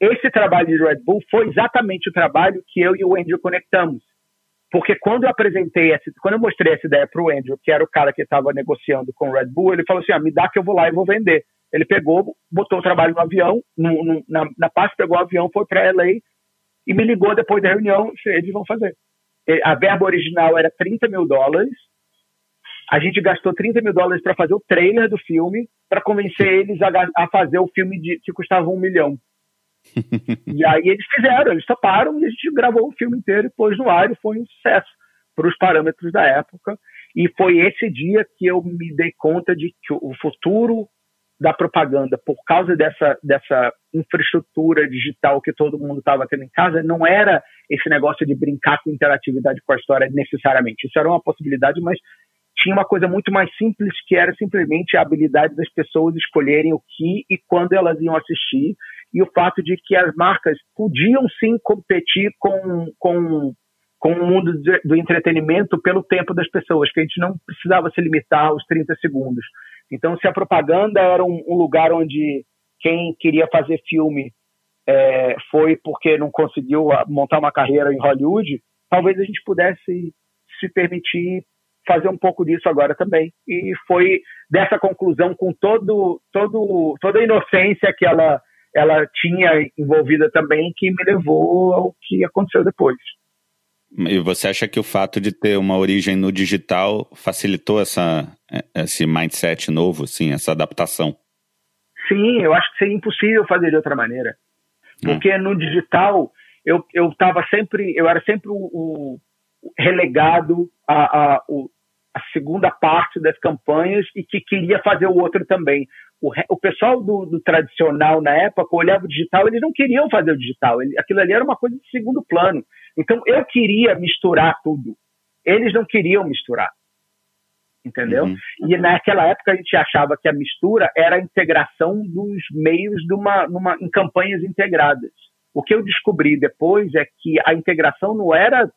esse trabalho de Red Bull foi exatamente o trabalho que eu e o Andrew conectamos. Porque quando eu apresentei, essa, quando eu mostrei essa ideia para o Andrew, que era o cara que estava negociando com o Red Bull, ele falou assim: ah, me dá que eu vou lá e vou vender. Ele pegou, botou o trabalho no avião, no, no, na, na pegou o avião, foi para LA e me ligou depois da reunião: eles vão fazer. A verba original era 30 mil dólares, a gente gastou 30 mil dólares para fazer o trailer do filme, para convencer eles a, a, fazer o filme de, que custava um milhão. e aí eles fizeram, eles toparam e a gente gravou o filme inteiro e pôs no ar e foi um sucesso para os parâmetros da época. E foi esse dia que eu me dei conta de que o futuro da propaganda, por causa dessa, dessa infraestrutura digital que todo mundo estava tendo em casa, não era esse negócio de brincar com interatividade com a história necessariamente. Isso era uma possibilidade, mas tinha uma coisa muito mais simples que era simplesmente a habilidade das pessoas escolherem o que e quando elas iam assistir e o fato de que as marcas podiam sim competir com, com, com o mundo do entretenimento pelo tempo das pessoas, que a gente não precisava se limitar aos 30 segundos. Então, se a propaganda era um, um lugar onde quem queria fazer filme é, foi porque não conseguiu montar uma carreira em Hollywood, talvez a gente pudesse se permitir fazer um pouco disso agora também. E foi dessa conclusão, com todo, todo, toda a inocência que ela, ela tinha envolvida também, que me levou ao que aconteceu depois. E você acha que o fato de ter uma origem no digital facilitou essa, esse mindset novo, assim, essa adaptação? Sim, eu acho que seria impossível fazer de outra maneira. Hum. Porque hum. no digital eu eu estava sempre, eu era sempre o, o relegado a, a, o, a segunda parte das campanhas e que queria fazer o outro também. O, o pessoal do, do, tradicional na época olhava o digital, eles não queriam fazer o digital, ele, aquilo ali era uma coisa de segundo plano. Então eu queria misturar tudo, eles não queriam misturar. Entendeu? Uhum. E naquela época a gente achava que a mistura era a integração dos meios de uma, numa, em campanhas integradas. O que eu descobri depois é que a integração não era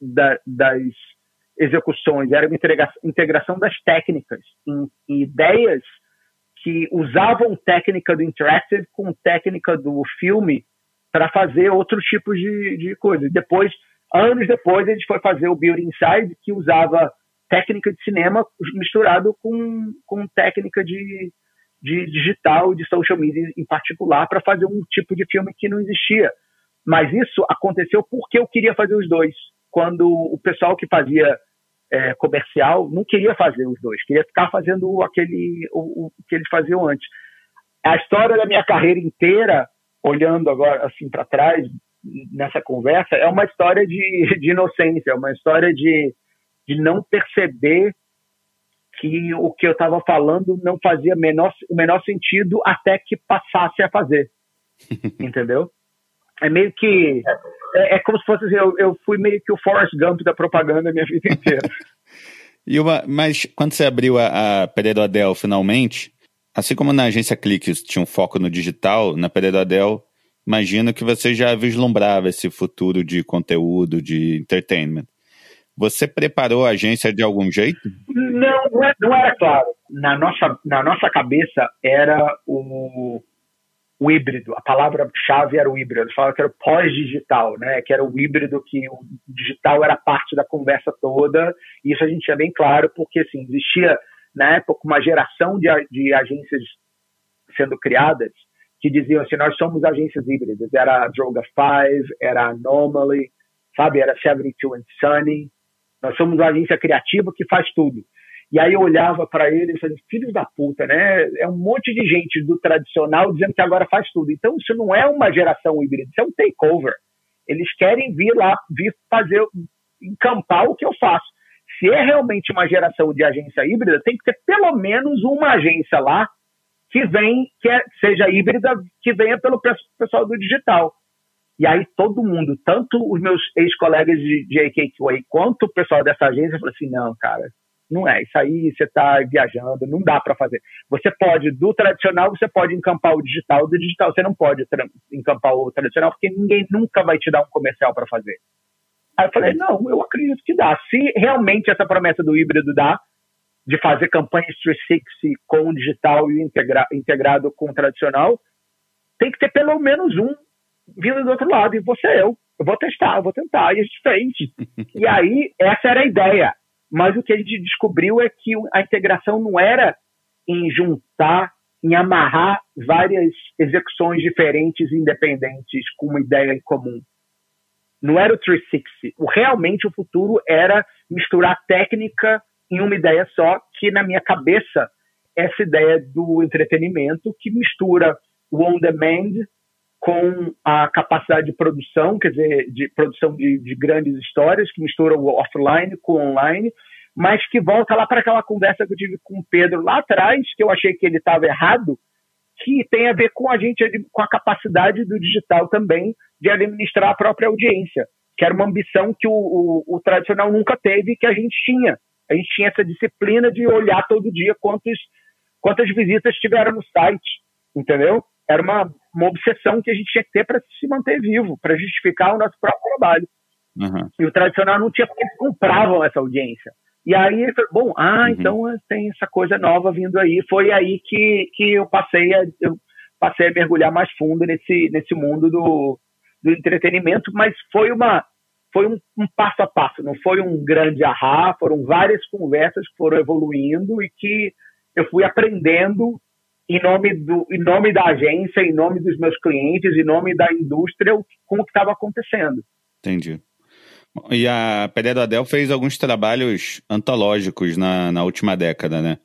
da, das execuções, era uma integração das técnicas em, em ideias que usavam técnica do interactive com técnica do filme para fazer outros tipos de, de coisas. Depois, anos depois, a gente foi fazer o Build Inside, que usava técnica de cinema misturado com, com técnica de, de digital, de social media em particular, para fazer um tipo de filme que não existia. Mas isso aconteceu porque eu queria fazer os dois. Quando o pessoal que fazia é, comercial não queria fazer os dois, queria ficar fazendo aquele o, o, que eles faziam antes. A história da minha carreira inteira, olhando agora assim para trás nessa conversa, é uma história de, de inocência, é uma história de, de não perceber que o que eu estava falando não fazia menor, o menor sentido até que passasse a fazer. Entendeu? É meio que. É, é como se fosse assim, eu, eu fui meio que o Forrest Gump da propaganda a minha vida inteira. e uma, mas quando você abriu a, a Pereira Adel finalmente, assim como na agência Cliques tinha um foco no digital, na Pereira Adel, imagino que você já vislumbrava esse futuro de conteúdo, de entertainment. Você preparou a agência de algum jeito? Não, não, é, não era claro. Na nossa, na nossa cabeça era o, o híbrido. A palavra-chave era o híbrido. Eles falavam que era o pós-digital, né? Que era o híbrido, que o digital era parte da conversa toda. E isso a gente tinha bem claro, porque assim, existia na época uma geração de, de agências sendo criadas que diziam assim: nós somos agências híbridas. Era a Droga 5, era a Anomaly, sabe? Era 72 and Sunny. Nós somos uma agência criativa que faz tudo. E aí eu olhava para ele e falei, filhos da puta, né? É um monte de gente do tradicional dizendo que agora faz tudo. Então isso não é uma geração híbrida, isso é um takeover. Eles querem vir lá, vir fazer, encampar o que eu faço. Se é realmente uma geração de agência híbrida, tem que ter pelo menos uma agência lá que vem, que é, seja híbrida, que venha pelo pessoal do digital. E aí todo mundo, tanto os meus ex-colegas de, de AKQA quanto o pessoal dessa agência, falou assim, não, cara, não é, isso aí você está viajando, não dá para fazer. Você pode, do tradicional, você pode encampar o digital, do digital você não pode encampar o tradicional, porque ninguém nunca vai te dar um comercial para fazer. Aí eu falei, não, eu acredito que dá. Se realmente essa promessa do híbrido dá, de fazer campanhas 360 com o digital e integra integrado com o tradicional, tem que ter pelo menos um vindo do outro lado, e você eu. Eu vou testar, eu vou tentar, e a gente fez. e aí, essa era a ideia. Mas o que a gente descobriu é que a integração não era em juntar, em amarrar várias execuções diferentes independentes com uma ideia em comum. Não era o 360. O, realmente o futuro era misturar técnica em uma ideia só, que na minha cabeça, essa ideia do entretenimento que mistura o on-demand com a capacidade de produção, quer dizer, de produção de, de grandes histórias, que misturam o offline com o online, mas que volta lá para aquela conversa que eu tive com o Pedro lá atrás, que eu achei que ele estava errado, que tem a ver com a gente, com a capacidade do digital também de administrar a própria audiência, que era uma ambição que o, o, o tradicional nunca teve, que a gente tinha. A gente tinha essa disciplina de olhar todo dia quantos, quantas visitas tiveram no site, entendeu? Era uma, uma obsessão que a gente tinha que ter para se manter vivo, para justificar o nosso próprio trabalho. Uhum. E o tradicional não tinha porque eles compravam essa audiência. E aí ele falou, bom, ah, uhum. então tem essa coisa nova vindo aí. Foi aí que, que eu passei a eu passei a mergulhar mais fundo nesse, nesse mundo do, do entretenimento, mas foi uma foi um, um, passo a passo, não foi um grande ahá, foram várias conversas que foram evoluindo e que eu fui aprendendo em nome, do, em nome da agência, em nome dos meus clientes, em nome da indústria, com o que estava acontecendo. Entendi. E a Pereira Adel fez alguns trabalhos antológicos na, na última década, né?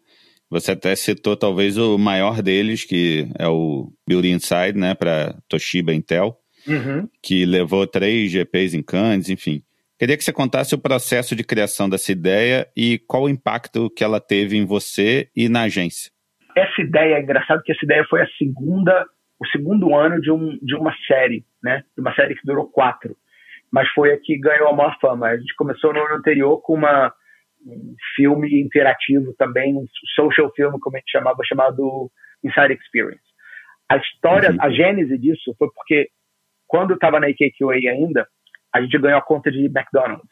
Você até citou talvez o maior deles, que é o Build Inside, né, para Toshiba Intel, uhum. que levou três GPs em Cannes, enfim. Queria que você contasse o processo de criação dessa ideia e qual o impacto que ela teve em você e na agência essa ideia, é engraçado que essa ideia foi a segunda, o segundo ano de, um, de uma série, né? De uma série que durou quatro. Mas foi a que ganhou a maior fama. A gente começou no ano anterior com uma, um filme interativo também, um social film, como a gente chamava, chamado Inside Experience. A história, uhum. a gênese disso foi porque quando eu estava na IKQA ainda, a gente ganhou a conta de McDonald's.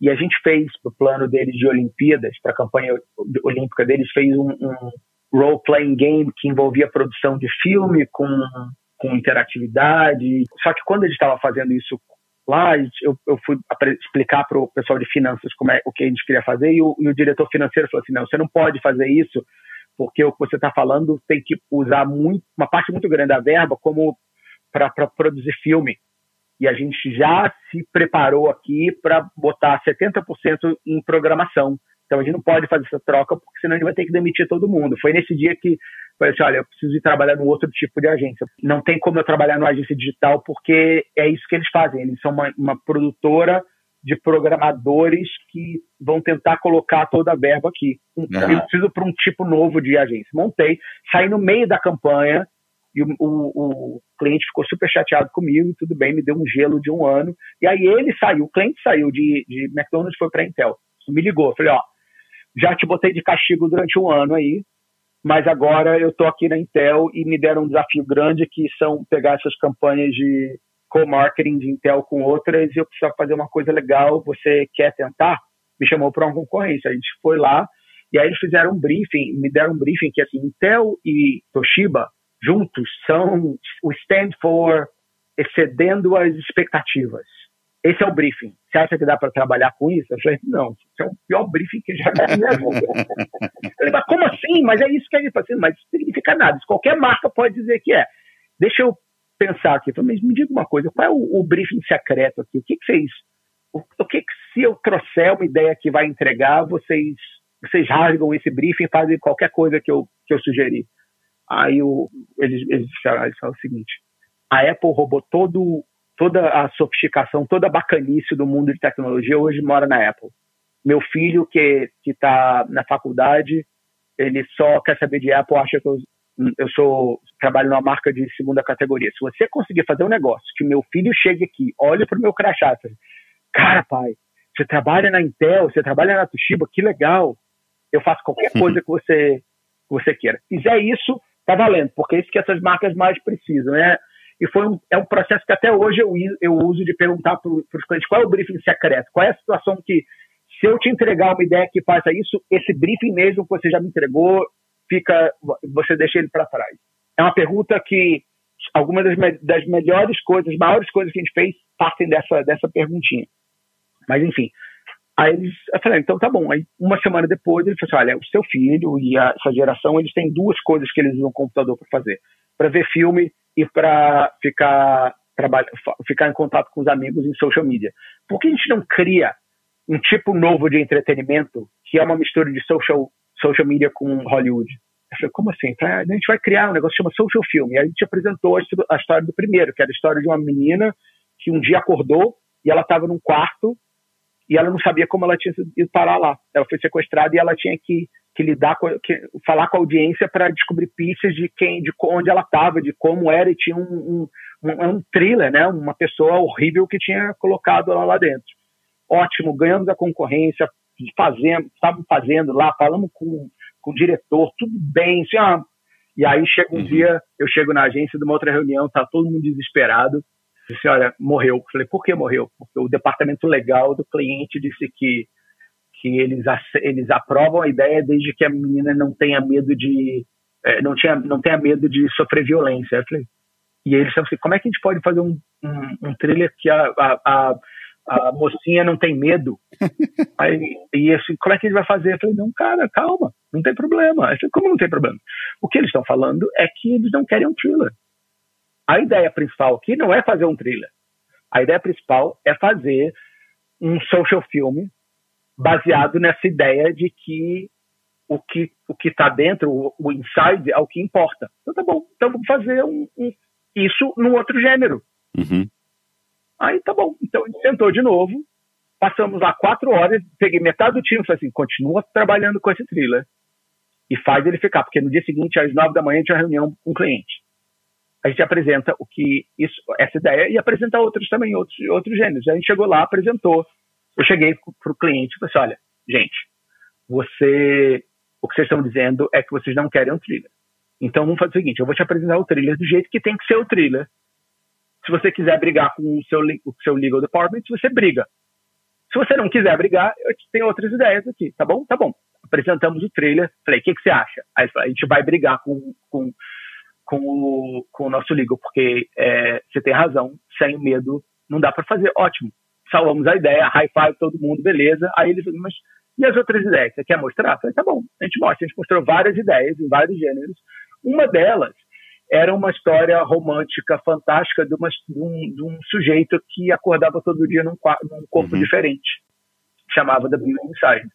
E a gente fez o plano deles de Olimpíadas, para a campanha olímpica deles, fez um, um role-playing game que envolvia produção de filme com, com interatividade. Só que quando a gente estava fazendo isso lá, eu, eu fui explicar para o pessoal de finanças como é, o que a gente queria fazer e o, e o diretor financeiro falou assim, não, você não pode fazer isso porque o que você está falando tem que usar muito, uma parte muito grande da verba como para produzir filme. E a gente já se preparou aqui para botar 70% em programação. Então a gente não pode fazer essa troca, porque senão a gente vai ter que demitir todo mundo. Foi nesse dia que falei assim: olha, eu preciso ir trabalhar num outro tipo de agência. Não tem como eu trabalhar numa agência digital, porque é isso que eles fazem. Eles são uma, uma produtora de programadores que vão tentar colocar toda a verba aqui. Uhum. Eu preciso para um tipo novo de agência. Montei, saí no meio da campanha, e o, o, o, cliente ficou super chateado comigo, tudo bem, me deu um gelo de um ano. E aí ele saiu, o cliente saiu de, de McDonald's foi para Intel. Me ligou, falei, ó, já te botei de castigo durante um ano aí, mas agora eu estou aqui na Intel e me deram um desafio grande que são pegar essas campanhas de co-marketing de Intel com outras e eu preciso fazer uma coisa legal, você quer tentar? Me chamou para uma concorrência, a gente foi lá e aí eles fizeram um briefing, me deram um briefing que assim, Intel e Toshiba juntos são o stand for excedendo as expectativas. Esse é o briefing. Você acha que dá para trabalhar com isso? Eu falei, não, isso é o pior briefing que já vi na Ele falou, como assim? Mas é isso que ele assim, mas não significa nada. Qualquer marca pode dizer que é. Deixa eu pensar aqui. Falei, mas me diga uma coisa, qual é o, o briefing secreto aqui? O que, que vocês. O, o, que, que se eu trouxer uma ideia que vai entregar, vocês, vocês rasgam esse briefing e fazem qualquer coisa que eu, que eu sugeri? Aí o, eles, eles disseram, eles falaram o seguinte: a Apple roubou todo, toda a sofisticação, toda a bacanice do mundo de tecnologia hoje mora na Apple. Meu filho, que está na faculdade, ele só quer saber de Apple, acha que eu, eu sou trabalho numa marca de segunda categoria. Se você conseguir fazer um negócio que meu filho chegue aqui, olhe para o meu crachá, cara, pai, você trabalha na Intel, você trabalha na Toshiba, que legal. Eu faço qualquer coisa que você, que você queira. Fizer isso, tá valendo, porque é isso que essas marcas mais precisam. Né? E foi um, é um processo que até hoje eu, eu uso de perguntar para os clientes qual é o briefing secreto, qual é a situação que, se eu te entregar uma ideia que faça isso, esse briefing mesmo que você já me entregou, fica, você deixa ele para trás. É uma pergunta que algumas das, das melhores coisas, maiores coisas que a gente fez partem dessa, dessa perguntinha. Mas, enfim, Aí eles, eu falei, então tá bom. Aí uma semana depois ele falou assim, olha, o seu filho e a, essa geração, eles têm duas coisas que eles usam o computador para fazer. Para ver filme e para ficar, ficar em contato com os amigos em social media. Por que a gente não cria um tipo novo de entretenimento que é uma mistura de social, social media com Hollywood? Eu falei, como assim? A gente vai criar um negócio que chama social film. E a gente apresentou a história do primeiro, que era a história de uma menina que um dia acordou e ela estava num quarto e ela não sabia como ela tinha ido parar lá. Ela foi sequestrada e ela tinha que, que lidar com, que, falar com a audiência para descobrir pistas de quem, de onde ela estava, de como era e tinha um, um, um, um, thriller, né? Uma pessoa horrível que tinha colocado ela lá dentro. Ótimo, ganhamos a concorrência, fazendo, estavam fazendo lá, falamos com, com o diretor, tudo bem, assim, ah, e aí chega um uhum. dia, eu chego na agência de uma outra reunião, tá todo mundo desesperado, disse, olha, morreu. Eu falei, por que morreu? Porque o departamento legal do cliente disse que, que eles, eles aprovam a ideia desde que a menina não tenha medo de é, não, tinha, não tenha medo de sofrer violência. Eu falei, e eles disseram assim, como é que a gente pode fazer um, um, um thriller que a, a, a, a, mocinha não tem medo? Aí, e assim, como é que a gente vai fazer? Eu falei, não, cara, calma, não tem problema. Eu falei, como não tem problema? O que eles estão falando é que eles não querem um thriller. A ideia principal aqui não é fazer um thriller. A ideia principal é fazer um social film baseado nessa ideia de que o que o que está dentro, o, o, inside, é o que importa. Então tá bom, então vamos fazer um, um, isso num outro gênero. Uhum. Aí tá bom. Então a gente sentou de novo, passamos lá quatro horas, peguei metade do time e falei assim, continua trabalhando com esse thriller e faz ele ficar, porque no dia seguinte, às nove da manhã, tinha uma reunião com o cliente a gente apresenta o que isso, essa ideia e apresenta outros também, outros, outros gêneros. A gente chegou lá, apresentou. Eu cheguei para o cliente e falei assim, olha, gente, você, o que vocês estão dizendo é que vocês não querem um thriller. Então vamos fazer o seguinte, eu vou te apresentar o thriller do jeito que tem que ser o thriller. Se você quiser brigar com o seu, o seu legal department, você briga. Se você não quiser brigar, eu tenho outras ideias aqui, tá bom? Tá bom. Apresentamos o trailer, falei, o que, que você acha? Aí falei, a gente vai brigar com, com, com, o, com o nosso legal, porque é, você tem razão, sem medo não dá para fazer. Ótimo. Salvamos a ideia, high five todo mundo, beleza. Aí ele falou, mas e as outras ideias? Você quer mostrar? Eu falei, tá bom, a gente mostra. A gente mostrou várias ideias em vários gêneros. Uma delas era uma história romântica fantástica de, uma, de, um, de um, sujeito que acordava todo dia num, num corpo uhum. diferente. Chamava The Beauty Inside.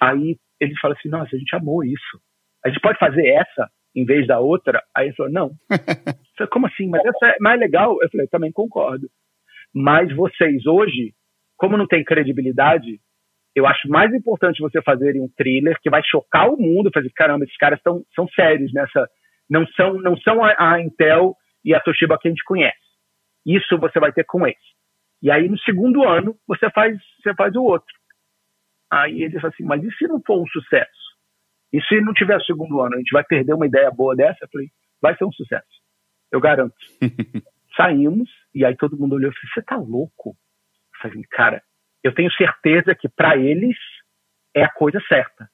Aí ele fala assim: Nossa, a gente amou isso. A gente pode fazer essa em vez da outra? Aí ele falou: Não. falei, Como assim? Mas essa é mais legal? Eu falei: Eu também concordo. Mas vocês hoje, como não tem credibilidade, eu acho mais importante você fazer um thriller que vai chocar o mundo, fazer caramba, esses caras tão, são sérios nessa não são, não são a, a Intel e a Toshiba que a gente conhece. Isso você vai ter com esse. E aí, no segundo ano, você faz, você faz o outro. Aí ele fala assim, mas e se não for um sucesso? E se não tiver o segundo ano? A gente vai perder uma ideia boa dessa? Eu falei, vai ser um sucesso. Eu garanto. Saímos, e aí todo mundo olhou e falou, você tá louco? Eu falei, cara, eu tenho certeza que para eles é a coisa certa.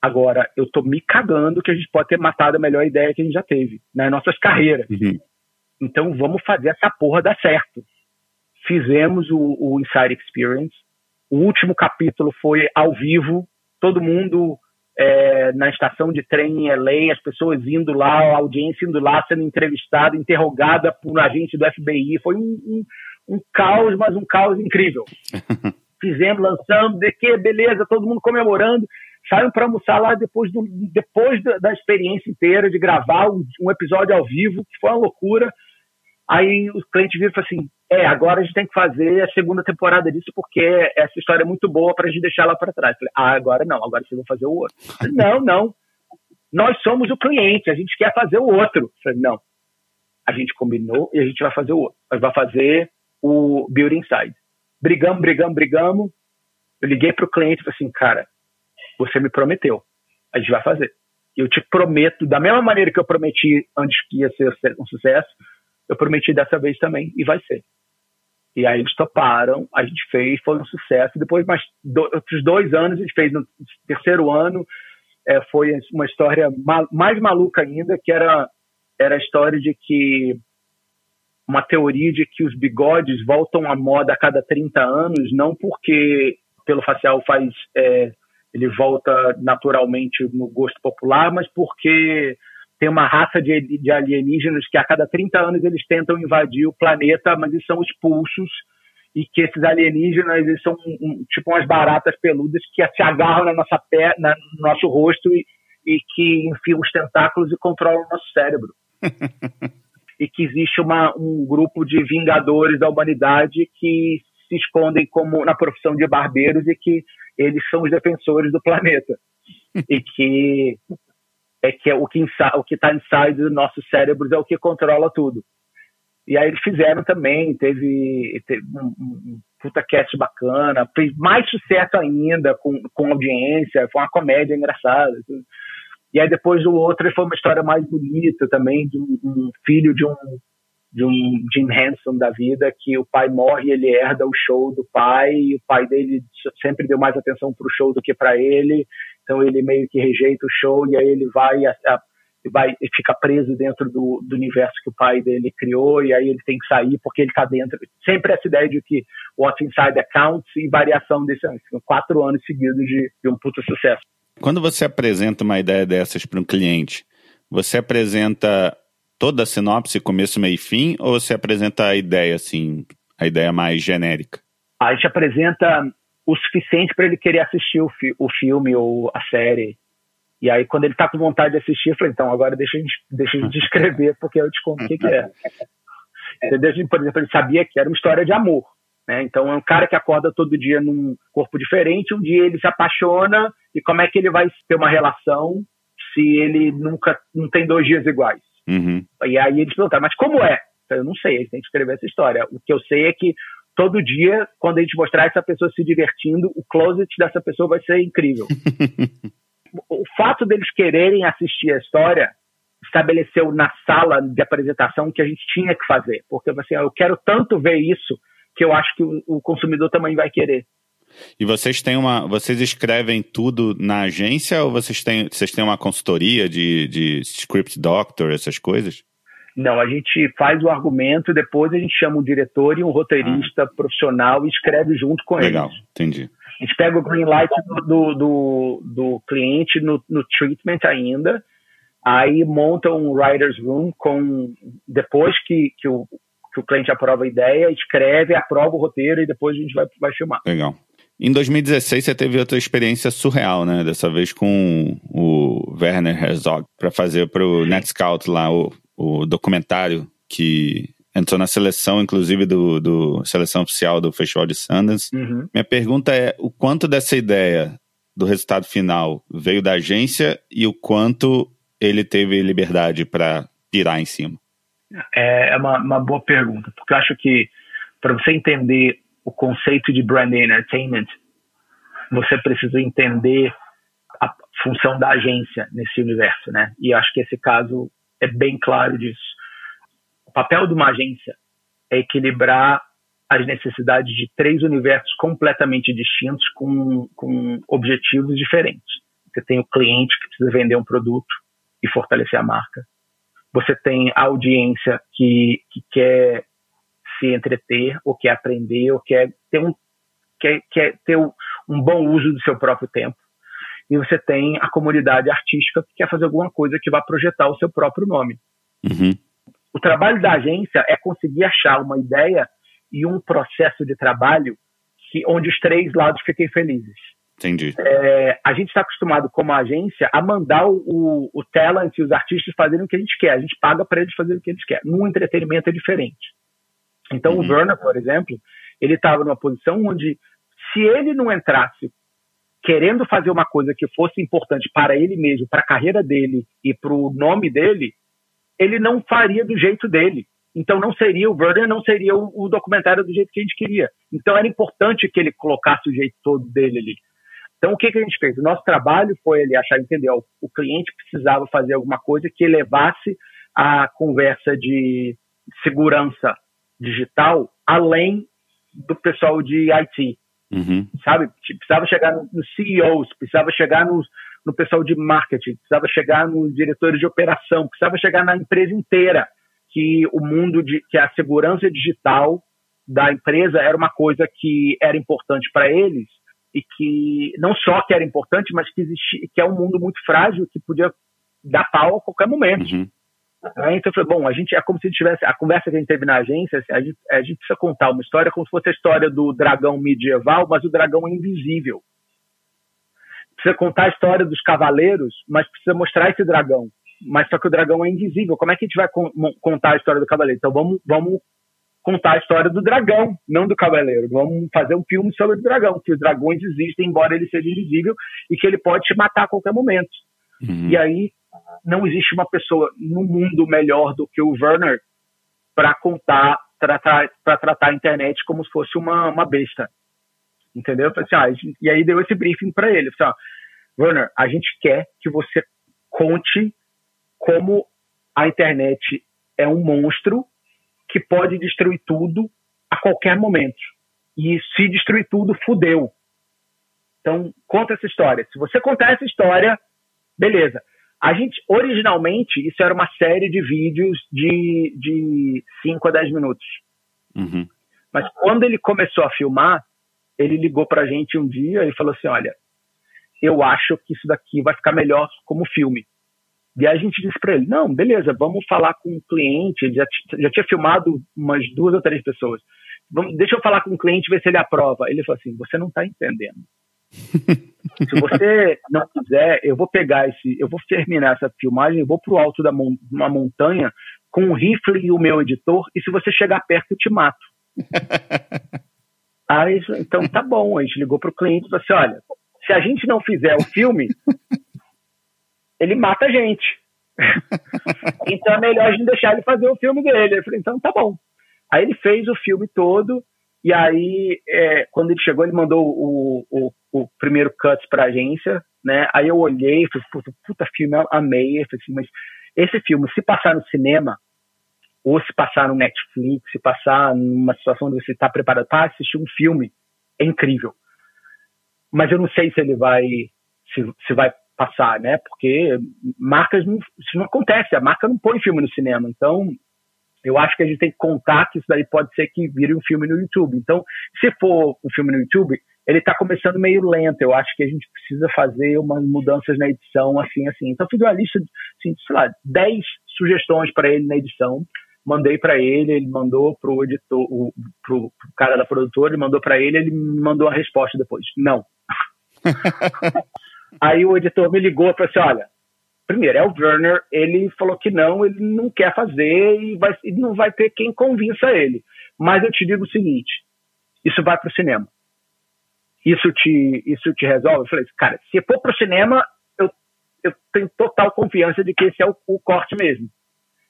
Agora, eu tô me cagando que a gente pode ter matado a melhor ideia que a gente já teve nas nossas carreiras. Uhum. Então, vamos fazer essa porra dar certo. Fizemos o, o Inside Experience. O último capítulo foi ao vivo, todo mundo é, na estação de trem em LA, as pessoas indo lá, a audiência indo lá, sendo entrevistada, interrogada por um agente do FBI. Foi um, um, um caos, mas um caos incrível. Fizemos, lançamos, de que beleza, todo mundo comemorando saiam para almoçar lá depois, do, depois da, da, experiência inteira de gravar um, um, episódio ao vivo, que foi uma loucura. Aí o cliente viram e falou assim: é, agora a gente tem que fazer a segunda temporada disso, porque essa história é muito boa para a gente deixar lá para trás. falei, ah, agora não, agora vocês vão fazer o outro. Falei, não, não. Nós somos o cliente, a gente quer fazer o outro. falei, não. A gente combinou e a gente vai fazer o outro. Nós vai fazer o Building Side. Brigamos, brigamos, brigamos. Eu liguei para o cliente e falei assim, cara, você me prometeu. A gente vai fazer. Eu te prometo, da mesma maneira que eu prometi antes que ia ser um sucesso, eu prometi dessa vez também, e vai ser. E aí eles toparam, a gente fez, foi um sucesso. Depois, mais do, outros dois anos, a gente fez no terceiro ano, é, foi uma história mais maluca ainda, que era, era a história de que uma teoria de que os bigodes voltam à moda a cada 30 anos, não porque pelo facial faz é, ele volta naturalmente no gosto popular, mas porque tem uma raça de, de, alienígenas que a cada 30 anos eles tentam invadir o planeta, mas eles são expulsos e que esses alienígenas eles são um, tipo umas baratas peludas que se agarram na nossa pé, na, no nosso rosto e, e que enfiam os tentáculos e controlam o nosso cérebro. e que existe uma, um grupo de vingadores da humanidade que se escondem como na profissão de barbeiros e que eles são os defensores do planeta e que é que é o que está inside dos nossos cérebros é o que controla tudo. E aí eles fizeram também, teve, teve um, um puta cast bacana, fez mais sucesso ainda com, com audiência, foi uma comédia engraçada. E aí depois o outro foi uma história mais bonita também, de um, um filho de um de um Jim Henson da vida, que o pai morre ele herda o show do pai, e o pai dele sempre deu mais atenção para o show do que para ele, então ele meio que rejeita o show e aí ele vai, a, a, vai fica preso dentro do, do, universo que o pai dele criou, e aí ele tem que sair porque ele está dentro. Sempre essa ideia de que What's Inside Accounts e variação desse ano, quatro anos seguidos de, de um puto sucesso. Quando você apresenta uma ideia dessas para um cliente, você apresenta toda a sinopse, começo, meio e fim, ou você apresenta a ideia, assim, a ideia mais genérica? A gente apresenta o suficiente para ele querer assistir o, fi o filme ou a série. E aí, quando ele tá com vontade de assistir, eu falei, então, agora deixa a gente, deixa a gente escrever, porque eu te conto o que, que é. Entendeu? Por exemplo, ele sabia que era uma história de amor. Né? Então, é um cara que acorda todo dia num corpo diferente, um dia ele se apaixona, e como é que ele vai ter uma relação se ele nunca não tem dois dias iguais? Uhum. E aí eles perguntaram, mas como é? Eu não sei, eles têm que escrever essa história. O que eu sei é que todo dia, quando a gente mostrar essa pessoa se divertindo, o closet dessa pessoa vai ser incrível. o fato deles quererem assistir a história estabeleceu na sala de apresentação que a gente tinha que fazer. Porque assim, eu quero tanto ver isso que eu acho que o, o consumidor também vai querer. E vocês têm uma. Vocês escrevem tudo na agência ou vocês têm, vocês têm uma consultoria de, de script doctor, essas coisas? Não, a gente faz o argumento, depois a gente chama um diretor e um roteirista ah. profissional e escreve junto com Legal, eles. Legal, entendi. A gente pega o green light do, do, do cliente no, no treatment ainda, aí monta um writer's room com depois que, que, o, que o cliente aprova a ideia, escreve, aprova o roteiro e depois a gente vai, vai filmar. Legal. Em 2016 você teve outra experiência surreal, né? Dessa vez com o Werner Herzog para fazer para o Netscout lá o, o documentário que entrou na seleção, inclusive do, do seleção oficial do Festival de Sundance. Uhum. Minha pergunta é o quanto dessa ideia do resultado final veio da agência e o quanto ele teve liberdade para pirar em cima. É, é uma, uma boa pergunta, porque eu acho que para você entender o conceito de brand entertainment, você precisa entender a função da agência nesse universo, né? E acho que esse caso é bem claro disso. O papel de uma agência é equilibrar as necessidades de três universos completamente distintos com, com objetivos diferentes. Você tem o cliente que precisa vender um produto e fortalecer a marca. Você tem a audiência que, que quer se entreter, ou quer aprender, ou quer ter um, quer, quer ter um bom uso do seu próprio tempo. E você tem a comunidade artística que quer fazer alguma coisa que vá projetar o seu próprio nome. Uhum. O trabalho da agência é conseguir achar uma ideia e um processo de trabalho que, onde os três lados fiquem felizes. Entendi. É, a gente está acostumado, como agência, a mandar o, o talent e os artistas fazerem o que a gente quer. A gente paga para eles fazerem o que eles querem. No entretenimento é diferente. Então, uhum. o Werner, por exemplo, ele estava numa posição onde, se ele não entrasse querendo fazer uma coisa que fosse importante para ele mesmo, para a carreira dele e para o nome dele, ele não faria do jeito dele. Então não seria o Werner, não seria o, o, documentário do jeito que a gente queria. Então era importante que ele colocasse o jeito todo dele ali. Então o que, que a gente fez? O nosso trabalho foi ele achar, entender, ó, o cliente precisava fazer alguma coisa que elevasse a conversa de segurança digital além do pessoal de IT. Uhum. Sabe? Precisava chegar nos CEOs, precisava chegar nos, no pessoal de marketing, precisava chegar nos diretores de operação, precisava chegar na empresa inteira que o mundo de que a segurança digital da empresa era uma coisa que era importante para eles e que não só que era importante, mas que existia, que é um mundo muito frágil que podia dar pau a qualquer momento. Uhum. Então eu falei, bom, a gente é como se tivesse a conversa que a gente teve na agência, assim, a, gente, a gente precisa contar uma história como se fosse a história do dragão medieval, mas o dragão é invisível. Precisa contar a história dos cavaleiros, mas precisa mostrar esse dragão. Mas só que o dragão é invisível. Como é que a gente vai con contar a história do cavaleiro? Então vamos, vamos contar a história do dragão, não do cavaleiro. Vamos fazer um filme sobre o dragão, que os dragões existem, embora ele seja invisível, e que ele pode te matar a qualquer momento. Uhum. E aí não existe uma pessoa no mundo melhor do que o Werner para contar, para tratar a internet como se fosse uma, uma besta. Entendeu? Assim, ah, e aí deu esse briefing para ele. Assim, ah, Werner, a gente quer que você conte como a internet é um monstro que pode destruir tudo a qualquer momento. E se destruir tudo, fudeu. Então, conta essa história. Se você contar essa história, beleza. A gente, originalmente, isso era uma série de vídeos de, de 5 a 10 minutos. Uhum. Mas quando ele começou a filmar, ele ligou pra gente um dia e falou assim: Olha, eu acho que isso daqui vai ficar melhor como filme. E aí a gente disse para ele: Não, beleza, vamos falar com o cliente. Ele já, já tinha filmado umas duas ou três pessoas. Vamos, deixa eu falar com o cliente ver se ele aprova. Ele falou assim: Você não está entendendo. Se você não quiser, eu vou pegar esse, eu vou terminar essa filmagem, eu vou pro alto da mon uma montanha com um rifle e o meu editor, e se você chegar perto, eu te mato. Aí, então tá bom, a gente ligou pro cliente e falou assim: olha, se a gente não fizer o filme, ele mata a gente. então é melhor a gente deixar ele fazer o filme dele. Eu falei, então tá bom. Aí ele fez o filme todo, e aí, é, quando ele chegou, ele mandou o, o, o primeiro cut para agência, né? Aí eu olhei e falei, puta, puta filme, eu amei. Eu falei assim, mas esse filme, se passar no cinema, ou se passar no Netflix, se passar numa situação onde você está preparado para assistir um filme, é incrível. mas eu não sei se ele vai se, se vai passar, né? Porque marcas não, isso não acontece, a marca não põe filme no cinema, então eu acho que a gente tem que contar que isso daí pode ser que vire um filme no YouTube. Então, se for um filme no YouTube, ele está começando meio lento. Eu acho que a gente precisa fazer umas mudanças na edição, assim, assim. Então, fiz uma lista de, assim, sei lá, 10 sugestões para ele na edição. Mandei para ele, ele mandou pro editor, o, pro, pro cara da produtora, ele mandou para ele, ele me mandou a resposta depois. Não. Aí o editor me ligou e falou assim: olha, primeiro, é o Werner, ele falou que não, ele não quer fazer e, vai, e não vai ter quem convença ele. Mas eu te digo o seguinte: isso vai para o cinema. Isso te, isso te resolve? Eu falei, cara, se for para o cinema, eu, eu tenho total confiança de que esse é o, o corte mesmo.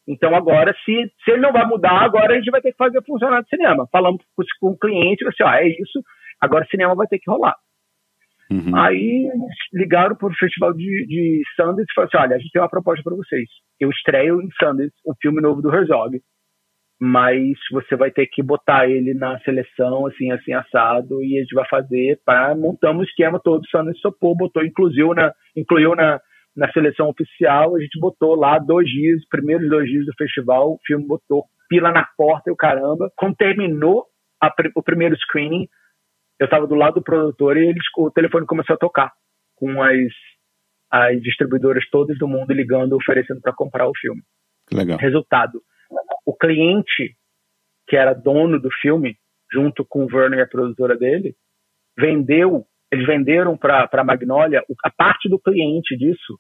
Então agora, se, se ele não vai mudar, agora a gente vai ter que fazer funcionar de cinema. Falamos com, com o cliente, assim, ó, é isso, agora o cinema vai ter que rolar. Uhum. Aí ligaram para o festival de, de Sundance e falaram assim: olha, a gente tem uma proposta para vocês. Eu estreio em Sundance um filme novo do Herzog, mas você vai ter que botar ele na seleção, assim, assim, assado, e a gente vai fazer para montamos o esquema todo. Sundance topou, botou, inclusive na, incluiu na, na seleção oficial, a gente botou lá dois dias, primeiros dois dias do festival, o filme botou pila na porta e o caramba. Quando terminou a, o primeiro screening, eu estava do lado do produtor e eles, o telefone começou a tocar com as, as distribuidoras todas do mundo ligando, oferecendo para comprar o filme. Legal. Resultado: o cliente que era dono do filme, junto com o Werner, a produtora dele, vendeu, eles venderam para a Magnolia, a parte do cliente disso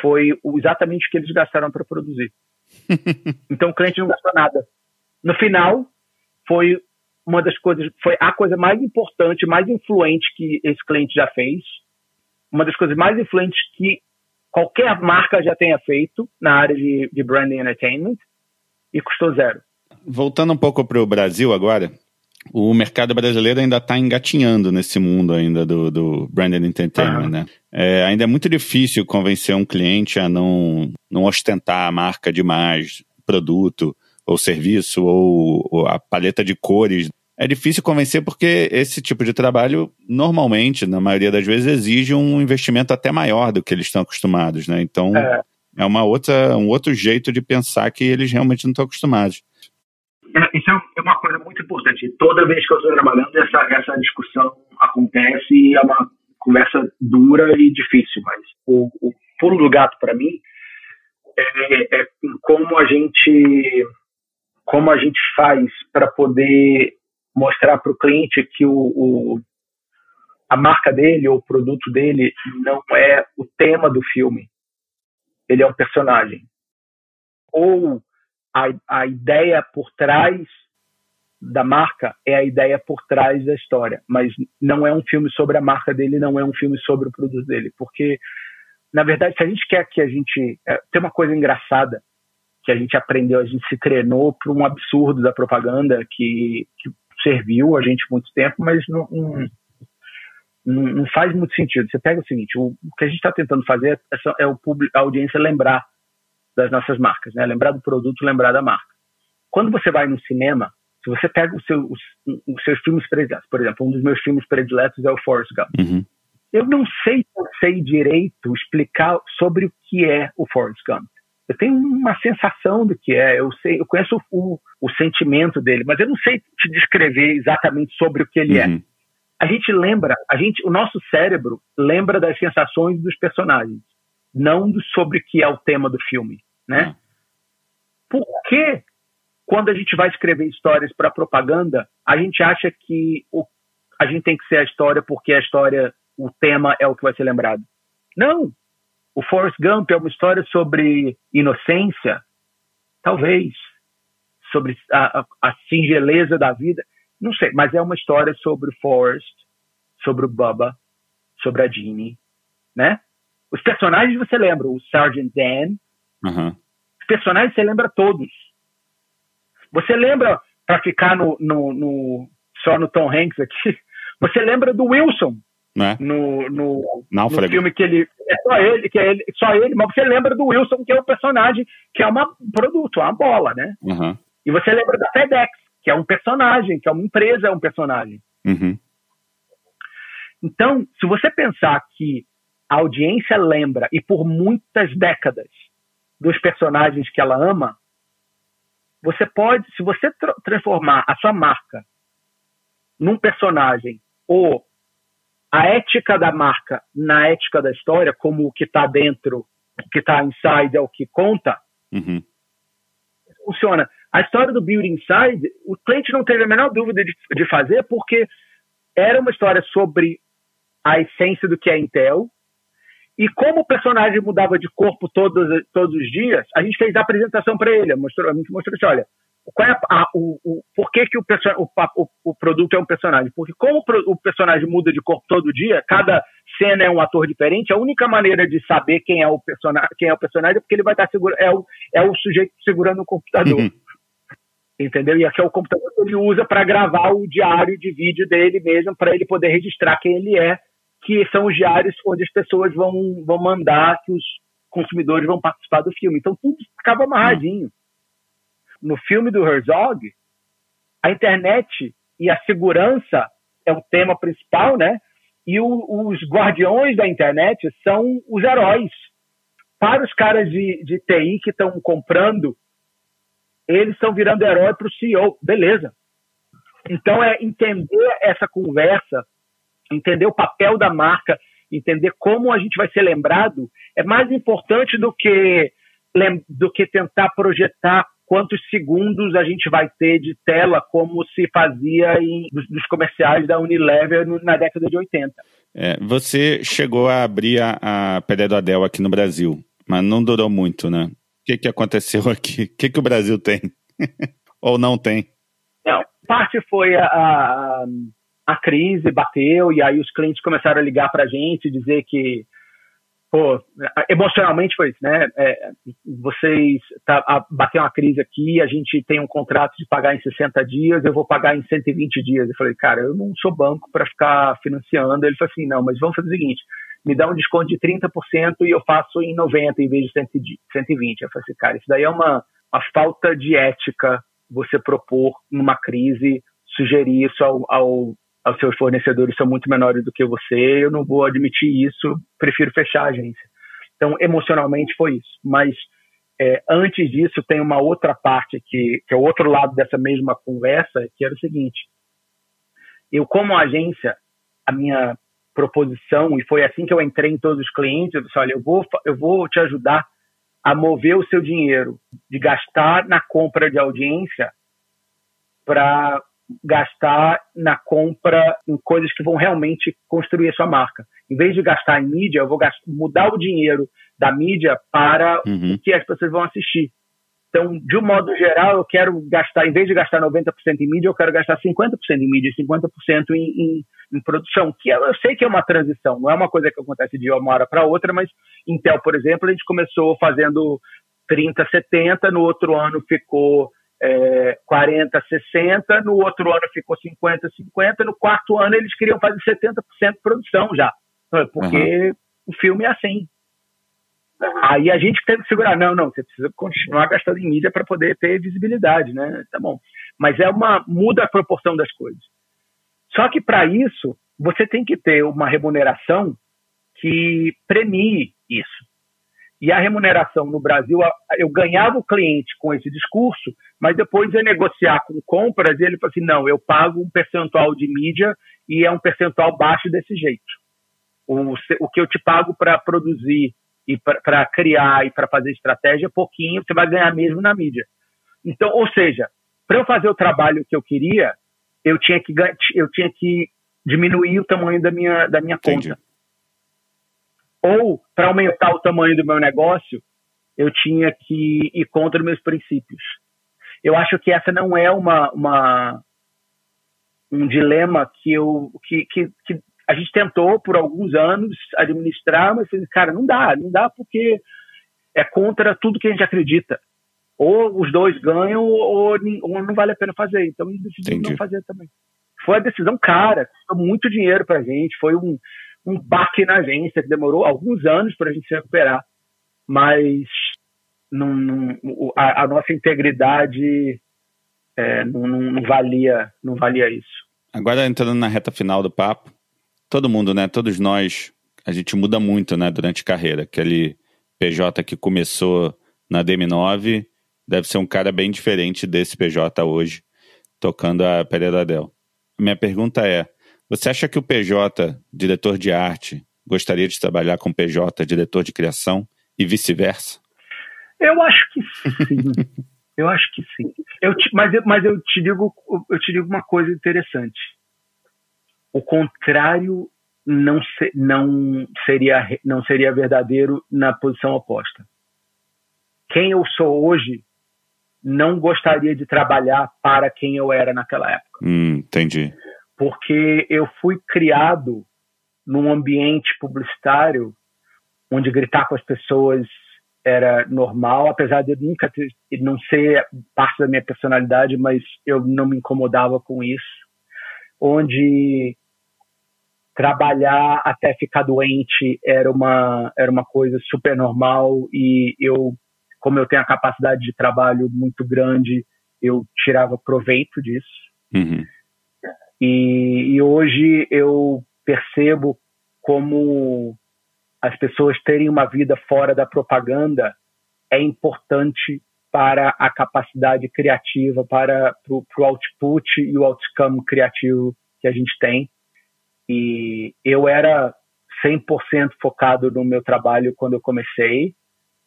foi exatamente o que eles gastaram para produzir. então o cliente não gastou nada. No final, foi uma das coisas, foi a coisa mais importante, mais influente que esse cliente já fez, uma das coisas mais influentes que qualquer marca já tenha feito na área de, de branding entertainment e custou zero. Voltando um pouco para o Brasil agora, o mercado brasileiro ainda está engatinhando nesse mundo ainda do, do branded entertainment, uhum. né? É, ainda é muito difícil convencer um cliente a não, não ostentar a marca demais, produto, ou serviço, ou, ou a paleta de cores. É difícil convencer porque esse tipo de trabalho, normalmente, na maioria das vezes, exige um investimento até maior do que eles estão acostumados, né? Então, é, é uma outra, um outro jeito de pensar que eles realmente não estão acostumados. É, isso é uma coisa muito importante. Toda vez que eu estou trabalhando, essa, essa discussão acontece e é uma conversa dura e difícil, mas o, o pulo do gato para mim é, é como a gente como a gente faz para poder mostrar para o cliente que o, o, a marca dele ou o produto dele não é o tema do filme, ele é um personagem. Ou a, a ideia por trás da marca é a ideia por trás da história, mas não é um filme sobre a marca dele, não é um filme sobre o produto dele, porque na verdade, se a gente quer que a gente é, tem uma coisa engraçada que a gente aprendeu, a gente se treinou para um absurdo da propaganda que, que, serviu a gente muito tempo, mas não, não, não, faz muito sentido. Você pega o seguinte, o, o que a gente está tentando fazer é, é o público, a audiência lembrar das nossas marcas, né? lembrar do produto, lembrar da marca. Quando você vai no cinema, se você pega seu, os, os, seus filmes prediletos, por exemplo, um dos meus filmes prediletos é o Forrest Gump. Uhum. Eu não sei se eu sei direito explicar sobre o que é o Forrest Gump eu tenho uma sensação do que é, eu sei, eu conheço o, o sentimento dele, mas eu não sei te descrever exatamente sobre o que ele é. uhum. é. A gente lembra, a gente, o nosso cérebro lembra das sensações dos personagens, não do, sobre o que é o tema do filme, né? Uhum. Por que quando a gente vai escrever histórias para propaganda, a gente acha que o, a gente tem que ser a história porque a história, o tema é o que vai ser lembrado? Não, o Forrest Gump é uma história sobre inocência? Talvez. Sobre a, a, a singeleza da vida? Não sei, mas é uma história sobre o Forrest, sobre o Bubba, sobre a Jeannie, né? Os personagens você lembra, o Sergeant Dan. Uhum. Os personagens você lembra todos. Você lembra, para ficar no, no, no, só no Tom Hanks aqui, você lembra do Wilson, né? No, no, no, filme que ele. É só ele, que é ele, só ele, mas você lembra do Wilson, que é o um personagem, que é uma, um produto, uma bola, né? Uhum. E você lembra da FedEx, que é um personagem, que é uma empresa, é um personagem. Uhum. Então, se você pensar que a audiência lembra, e por muitas décadas, dos personagens que ela ama, você pode, se você tra transformar a sua marca num personagem ou a ética da marca na ética da história, como o que está dentro, o que está inside é o que conta, uhum. Funciona. A história do Build Inside, o cliente não teve a menor dúvida de, de fazer, porque era uma história sobre a essência do que é Intel, e como o personagem mudava de corpo todos, todos os dias, a gente fez a apresentação para ele. Mostrou, a gente mostrou assim: olha, qual é a, o, o, por que, que o, o, o, produto é um personagem? Porque como o personagem muda de corpo todo dia, cada cena é um ator diferente, a única maneira de saber quem é o personagem, quem é o personagem é porque ele vai estar seguro, é o, é o sujeito segurando o computador. Uhum. Entendeu? E aqui é o computador que ele usa para gravar o diário de vídeo dele mesmo, para ele poder registrar quem ele é que são os diários onde as pessoas vão, vão mandar que os consumidores vão participar do filme. Então tudo ficava amarradinho. No filme do Herzog, a internet e a segurança é o tema principal, né? E o, os guardiões da internet são os heróis. Para os caras de, de TI que estão comprando, eles estão virando herói para o CEO. Beleza. Então é entender essa conversa entender o papel da marca, entender como a gente vai ser lembrado, é mais importante do que, do que tentar projetar quantos segundos a gente vai ter de tela, como se fazia em, nos comerciais da Unilever na década de 80. É, você chegou a abrir a, a Pelé do Adel aqui no Brasil, mas não durou muito, né? O que, que aconteceu aqui? O que, que o Brasil tem? Ou não tem? Não, parte foi a, a a crise bateu e aí os clientes começaram a ligar para a gente dizer que pô, emocionalmente foi isso, né? É, vocês tá, bateu uma crise aqui, a gente tem um contrato de pagar em 60 dias, eu vou pagar em 120 dias. Eu falei, cara, eu não sou banco para ficar financiando. Ele falou assim, não, mas vamos fazer o seguinte, me dá um desconto de 30% e eu faço em 90 em vez de 120. Eu falei assim, cara, isso daí é uma, uma falta de ética você propor numa crise sugerir isso ao, ao os seus fornecedores são muito menores do que você, eu não vou admitir isso, prefiro fechar a agência. Então, emocionalmente foi isso. Mas é, antes disso, tem uma outra parte que, que é o outro lado dessa mesma conversa, que era o seguinte: eu, como agência, a minha proposição, e foi assim que eu entrei em todos os clientes, eu disse, olha, eu vou, eu vou te ajudar a mover o seu dinheiro de gastar na compra de audiência para gastar na compra em coisas que vão realmente construir a sua marca. Em vez de gastar em mídia, eu vou gastar, mudar o dinheiro da mídia para uhum. o que as pessoas vão assistir. Então, de um modo geral, eu quero gastar, em vez de gastar 90% em mídia, eu quero gastar 50% em mídia e 50% em, em, em, produção, que eu sei que é uma transição, não é uma coisa que acontece de uma hora para outra, mas Intel, por exemplo, a gente começou fazendo 30, 70, no outro ano ficou é, 40, 60, no outro ano ficou 50, 50, no quarto ano eles queriam fazer 70% de produção já, porque uhum. o filme é assim. Aí a gente teve que segurar, não, não, você precisa continuar gastando em mídia para poder ter visibilidade, né? Tá bom. Mas é uma muda a proporção das coisas. Só que para isso, você tem que ter uma remuneração que premie isso. E a remuneração no Brasil, eu ganhava o cliente com esse discurso, mas depois ia negociar com compras e ele falou assim: não, eu pago um percentual de mídia e é um percentual baixo desse jeito. O, o que eu te pago para produzir e para criar e para fazer estratégia é pouquinho, você vai ganhar mesmo na mídia. Então, ou seja, para eu fazer o trabalho que eu queria, eu tinha que, eu tinha que diminuir o tamanho da minha, da minha conta. Ou, para aumentar o tamanho do meu negócio, eu tinha que ir contra meus princípios. Eu acho que essa não é uma, uma um dilema que, eu, que, que, que a gente tentou por alguns anos administrar, mas, cara, não dá, não dá porque é contra tudo que a gente acredita. Ou os dois ganham, ou, ou não vale a pena fazer. Então, a gente decidiu não fazer também. Foi a decisão cara, custou muito dinheiro pra gente, foi um, um baque na agência que demorou alguns anos para a gente se recuperar, mas não, a, a, nossa integridade é, não, não, valia, não valia isso. Agora entrando na reta final do papo, todo mundo, né? Todos nós, a gente muda muito, né? Durante a carreira. Aquele PJ que começou na DM9 deve ser um cara bem diferente desse PJ hoje, tocando a Pereira Del. Minha pergunta é: você acha que o PJ, diretor de arte, gostaria de trabalhar com o PJ, diretor de criação, e vice-versa? Eu acho que sim. eu acho que sim. Eu te, mas, eu, mas eu te digo, eu te digo uma coisa interessante. O contrário não, se, não seria não seria verdadeiro na posição oposta. Quem eu sou hoje não gostaria de trabalhar para quem eu era naquela época. Hum, entendi. Porque eu fui criado num ambiente publicitário onde gritar com as pessoas era normal, apesar de eu nunca ter, não ser parte da minha personalidade, mas eu não me incomodava com isso. Onde trabalhar até ficar doente era uma era uma coisa super normal e eu como eu tenho a capacidade de trabalho muito grande eu tirava proveito disso uhum. E, e hoje eu percebo como as pessoas terem uma vida fora da propaganda é importante para a capacidade criativa, para o output e o outcome criativo que a gente tem. E eu era 100% focado no meu trabalho quando eu comecei.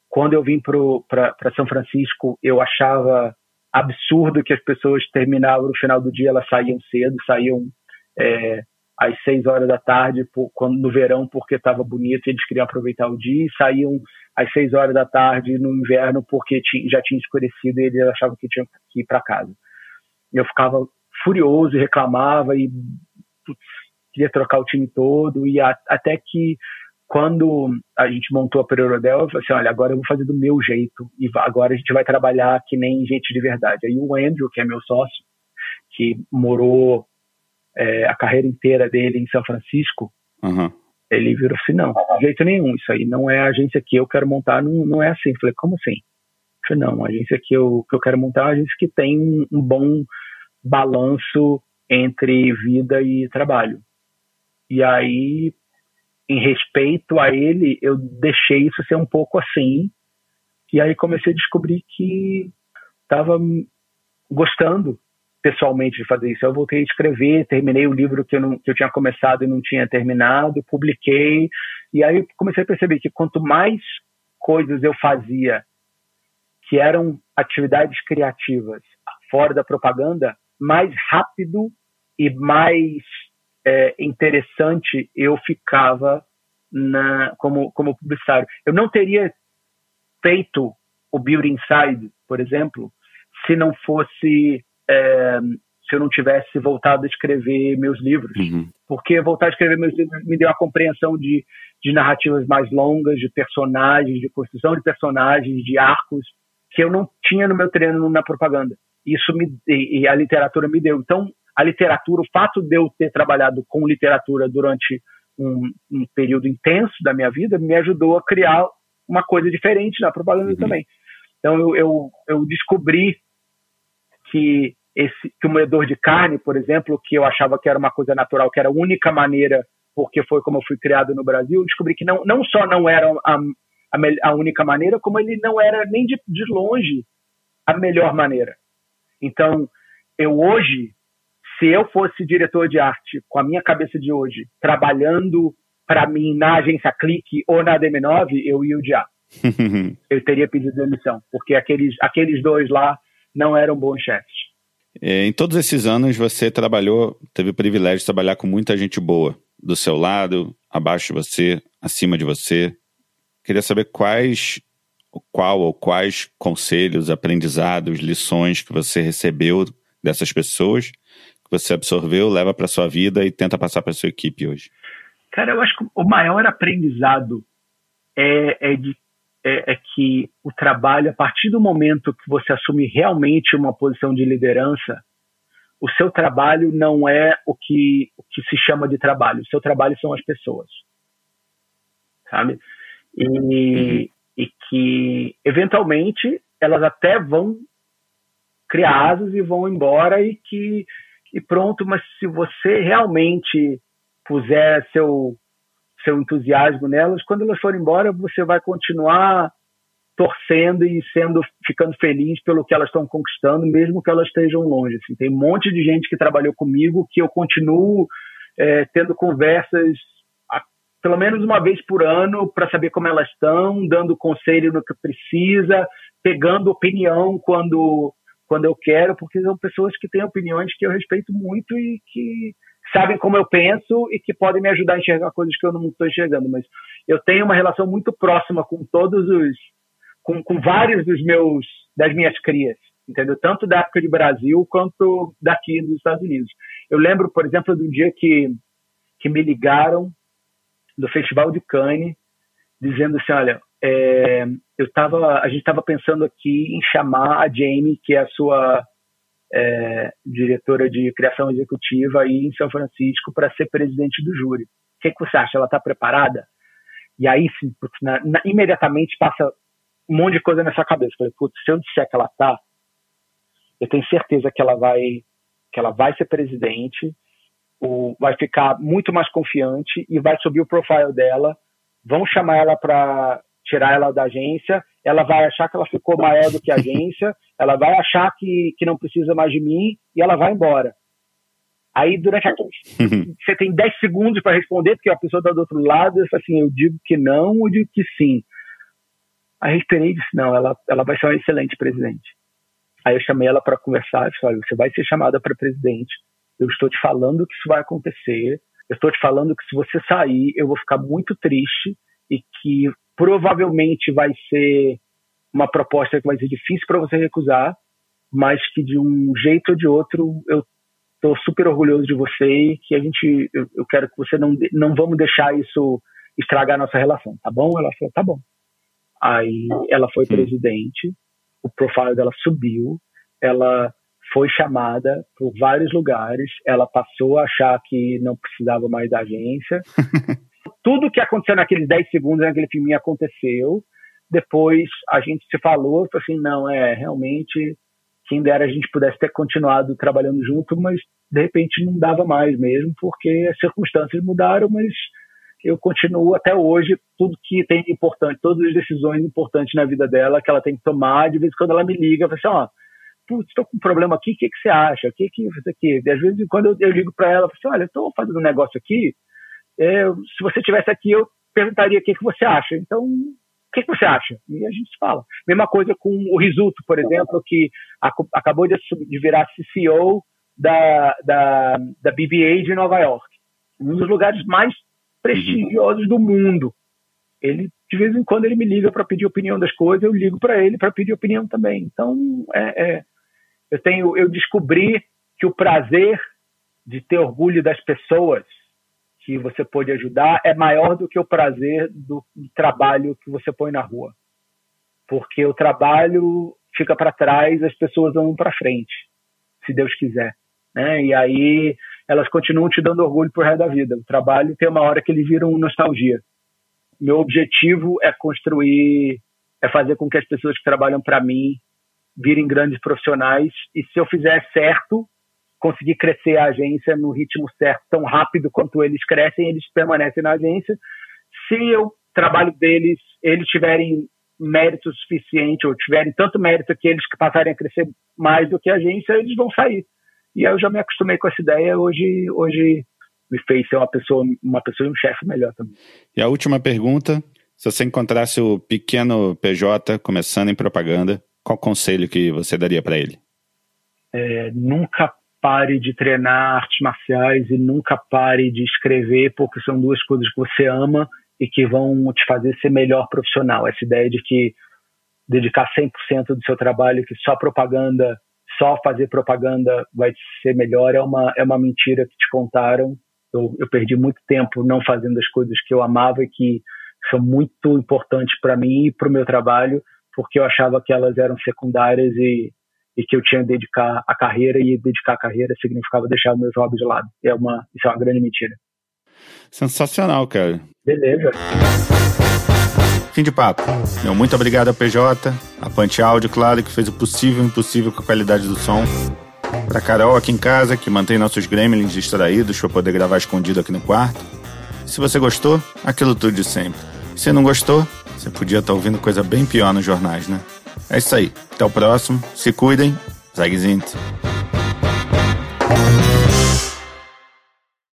Quando eu vim para São Francisco, eu achava absurdo que as pessoas terminavam no final do dia, elas saíam cedo, saíam é, às seis horas da tarde por, quando, no verão porque estava bonito e eles queriam aproveitar o dia e saíam às seis horas da tarde no inverno porque já tinha escurecido e eles achavam que tinham que ir para casa. Eu ficava furioso e reclamava e putz, queria trocar o time todo e a, até que quando a gente montou a Pereirodel, eu falei assim, olha, agora eu vou fazer do meu jeito e agora a gente vai trabalhar que nem gente de verdade. Aí o Andrew, que é meu sócio, que morou é, a carreira inteira dele em São Francisco, uhum. ele virou assim, não, de jeito nenhum, isso aí não é a agência que eu quero montar, não, não é assim. Eu falei, como assim? Eu falei, não, a agência que eu, que eu quero montar é uma agência que tem um, um bom balanço entre vida e trabalho. E aí, em respeito a ele, eu deixei isso ser um pouco assim. E aí comecei a descobrir que estava gostando pessoalmente de fazer isso. Eu voltei a escrever, terminei o livro que eu, não, que eu tinha começado e não tinha terminado, publiquei, e aí comecei a perceber que quanto mais coisas eu fazia que eram atividades criativas fora da propaganda, mais rápido e mais é, interessante eu ficava na, como, como publicitário. Eu não teria feito o Beauty Inside, por exemplo, se não fosse é, se eu não tivesse voltado a escrever meus livros. Uhum. Porque voltar a escrever meus livros me deu a compreensão de, de narrativas mais longas, de personagens, de construção de personagens, de arcos, que eu não tinha no meu treino na propaganda. Isso me, e, e a literatura me deu. Então, a literatura, o fato de eu ter trabalhado com literatura durante um, um período intenso da minha vida, me ajudou a criar uma coisa diferente na propaganda uhum. também. Então, eu, eu, eu descobri que esse que o moedor de carne, por exemplo, que eu achava que era uma coisa natural, que era a única maneira, porque foi como eu fui criado no Brasil, descobri que não, não só não era a, a, a única maneira, como ele não era nem de, de longe a melhor maneira. Então, eu hoje, se eu fosse diretor de arte com a minha cabeça de hoje, trabalhando para mim na agência Clique ou na DM9, eu ia odiar. eu teria pedido demissão, porque aqueles, aqueles dois lá não eram bons chefes. É, em todos esses anos você trabalhou, teve o privilégio de trabalhar com muita gente boa, do seu lado, abaixo de você, acima de você. Queria saber quais, qual ou quais conselhos, aprendizados, lições que você recebeu dessas pessoas, que você absorveu, leva para sua vida e tenta passar para sua equipe hoje. Cara, eu acho que o maior aprendizado é, é de é, é, que o trabalho, a partir do momento que você assume realmente uma posição de liderança, o seu trabalho não é o que, o que se chama de trabalho. O seu trabalho são as pessoas. Sabe? E, e que, eventualmente, elas até vão criar asas e vão embora e que e pronto, mas se você realmente puser seu, seu entusiasmo nelas, quando elas forem embora, você vai continuar torcendo e sendo ficando feliz pelo que elas estão conquistando, mesmo que elas estejam longe. Assim, tem um monte de gente que trabalhou comigo que eu continuo é, tendo conversas a, pelo menos uma vez por ano para saber como elas estão, dando conselho no que precisa, pegando opinião quando quando eu quero, porque são pessoas que têm opiniões que eu respeito muito e que sabem como eu penso e que podem me ajudar a enxergar coisas que eu não estou enxergando. Mas eu tenho uma relação muito próxima com todos os com, com vários dos meus das minhas crias, entendeu? Tanto da época de Brasil quanto daqui dos Estados Unidos. Eu lembro, por exemplo, do dia que que me ligaram do Festival de Cannes dizendo assim, olha, é, eu tava, a gente estava pensando aqui em chamar a Jamie, que é a sua é, diretora de criação executiva aí em São Francisco, para ser presidente do júri. O que, que você acha? Ela está preparada? E aí, sim, na, na, imediatamente passa um monte de coisa nessa cabeça. Falei, putz, se eu disser que ela tá, eu tenho certeza que ela vai, que ela vai ser presidente, o, vai ficar muito mais confiante e vai subir o profile dela. Vão chamar ela para tirar ela da agência, ela vai achar que ela ficou maior do que a agência, ela vai achar que, que não precisa mais de mim e ela vai embora. Aí, durante a. você tem 10 segundos para responder, porque a pessoa está do outro lado, eu assim, eu digo que não, eu digo que sim. Aí esperei e disse: não, ela, ela vai ser uma excelente presidente. Aí eu chamei ela para conversar e disse: olha, você vai ser chamada para presidente. Eu estou te falando que isso vai acontecer. Eu estou te falando que se você sair, eu vou ficar muito triste e que provavelmente vai ser uma proposta que vai ser difícil para você recusar, mas que de um jeito ou de outro eu estou super orgulhoso de você e que a gente eu, eu, quero que você não não vamos deixar isso estragar nossa relação, tá bom? Ela falou, tá bom. Aí ela foi Sim. presidente, o profile dela subiu, ela foi chamada por vários lugares, ela passou a achar que não precisava mais da agência. Tudo que aconteceu naqueles 10 segundos naquele filme aconteceu. Depois a gente se falou, falou assim, não, é, realmente, quem dera a gente pudesse ter continuado trabalhando junto, mas de repente não dava mais mesmo, porque as circunstâncias mudaram, mas eu continuo até hoje, tudo que tem importante, todas as decisões importantes na vida dela que ela tem que tomar, de vez em quando ela me liga, fala assim, ó, putz, estou com um problema aqui, o que, que você acha? O que que isso aqui? E às vezes, quando eu, eu ligo para ela, falo assim, olha, estou fazendo um negócio aqui, é, se você tivesse aqui, eu perguntaria o que, que você acha. Então, o que, que você acha? E a gente fala. Mesma coisa com o Risuto, por exemplo, que acabou de, de virar CEO da, da, da BBA de Nova York. Um dos lugares mais prestigiosos do mundo. Ele, de vez em quando, ele me liga para pedir opinião das coisas, eu ligo para ele para pedir opinião também. Então, é, é, eu tenho, eu descobri que o prazer de ter orgulho das pessoas que você pode ajudar é maior do que o prazer do, trabalho que você põe na rua. Porque o trabalho fica para trás, as pessoas vão para frente, se Deus quiser. Né? E aí elas continuam te dando orgulho por resto da vida. O trabalho tem uma hora que ele vira uma nostalgia. Meu objetivo é construir, é fazer com que as pessoas que trabalham para mim virem grandes profissionais. E se eu fizer certo, conseguir crescer a agência no ritmo certo, tão rápido quanto eles crescem, eles permanecem na agência. Se o trabalho deles, eles tiverem mérito suficiente, ou tiverem tanto mérito que eles que passarem a crescer mais do que a agência, eles vão sair. E aí eu já me acostumei com essa ideia, hoje, hoje me fez ser uma pessoa, uma pessoa e um chefe melhor também. E a última pergunta, se você encontrasse o pequeno PJ começando em propaganda, qual conselho que você daria para ele? É, nunca pare de treinar artes marciais e nunca pare de escrever, porque são duas coisas que você ama e que vão te fazer ser melhor profissional. Essa ideia de que dedicar 100% do seu trabalho, que só propaganda, só fazer propaganda vai ser melhor, é uma, é uma mentira que te contaram. Eu, eu perdi muito tempo não fazendo as coisas que eu amava e que são muito importantes para mim e para o meu trabalho, porque eu achava que elas eram secundárias e e que eu tinha que dedicar a carreira e dedicar a carreira significava deixar o meu job de lado. É uma, isso é uma grande mentira. Sensacional, cara. Beleza. Fim de papo. Meu muito obrigado a PJ, a Pante Áudio, claro, que fez o possível e impossível com a qualidade do som. Pra Carol aqui em casa, que mantém nossos gremlins distraídos pra poder gravar escondido aqui no quarto. Se você gostou, aquilo tudo de sempre. Se não gostou, você podia estar tá ouvindo coisa bem pior nos jornais, né? É isso aí. Até o próximo. Se cuidem. Zaguezinte.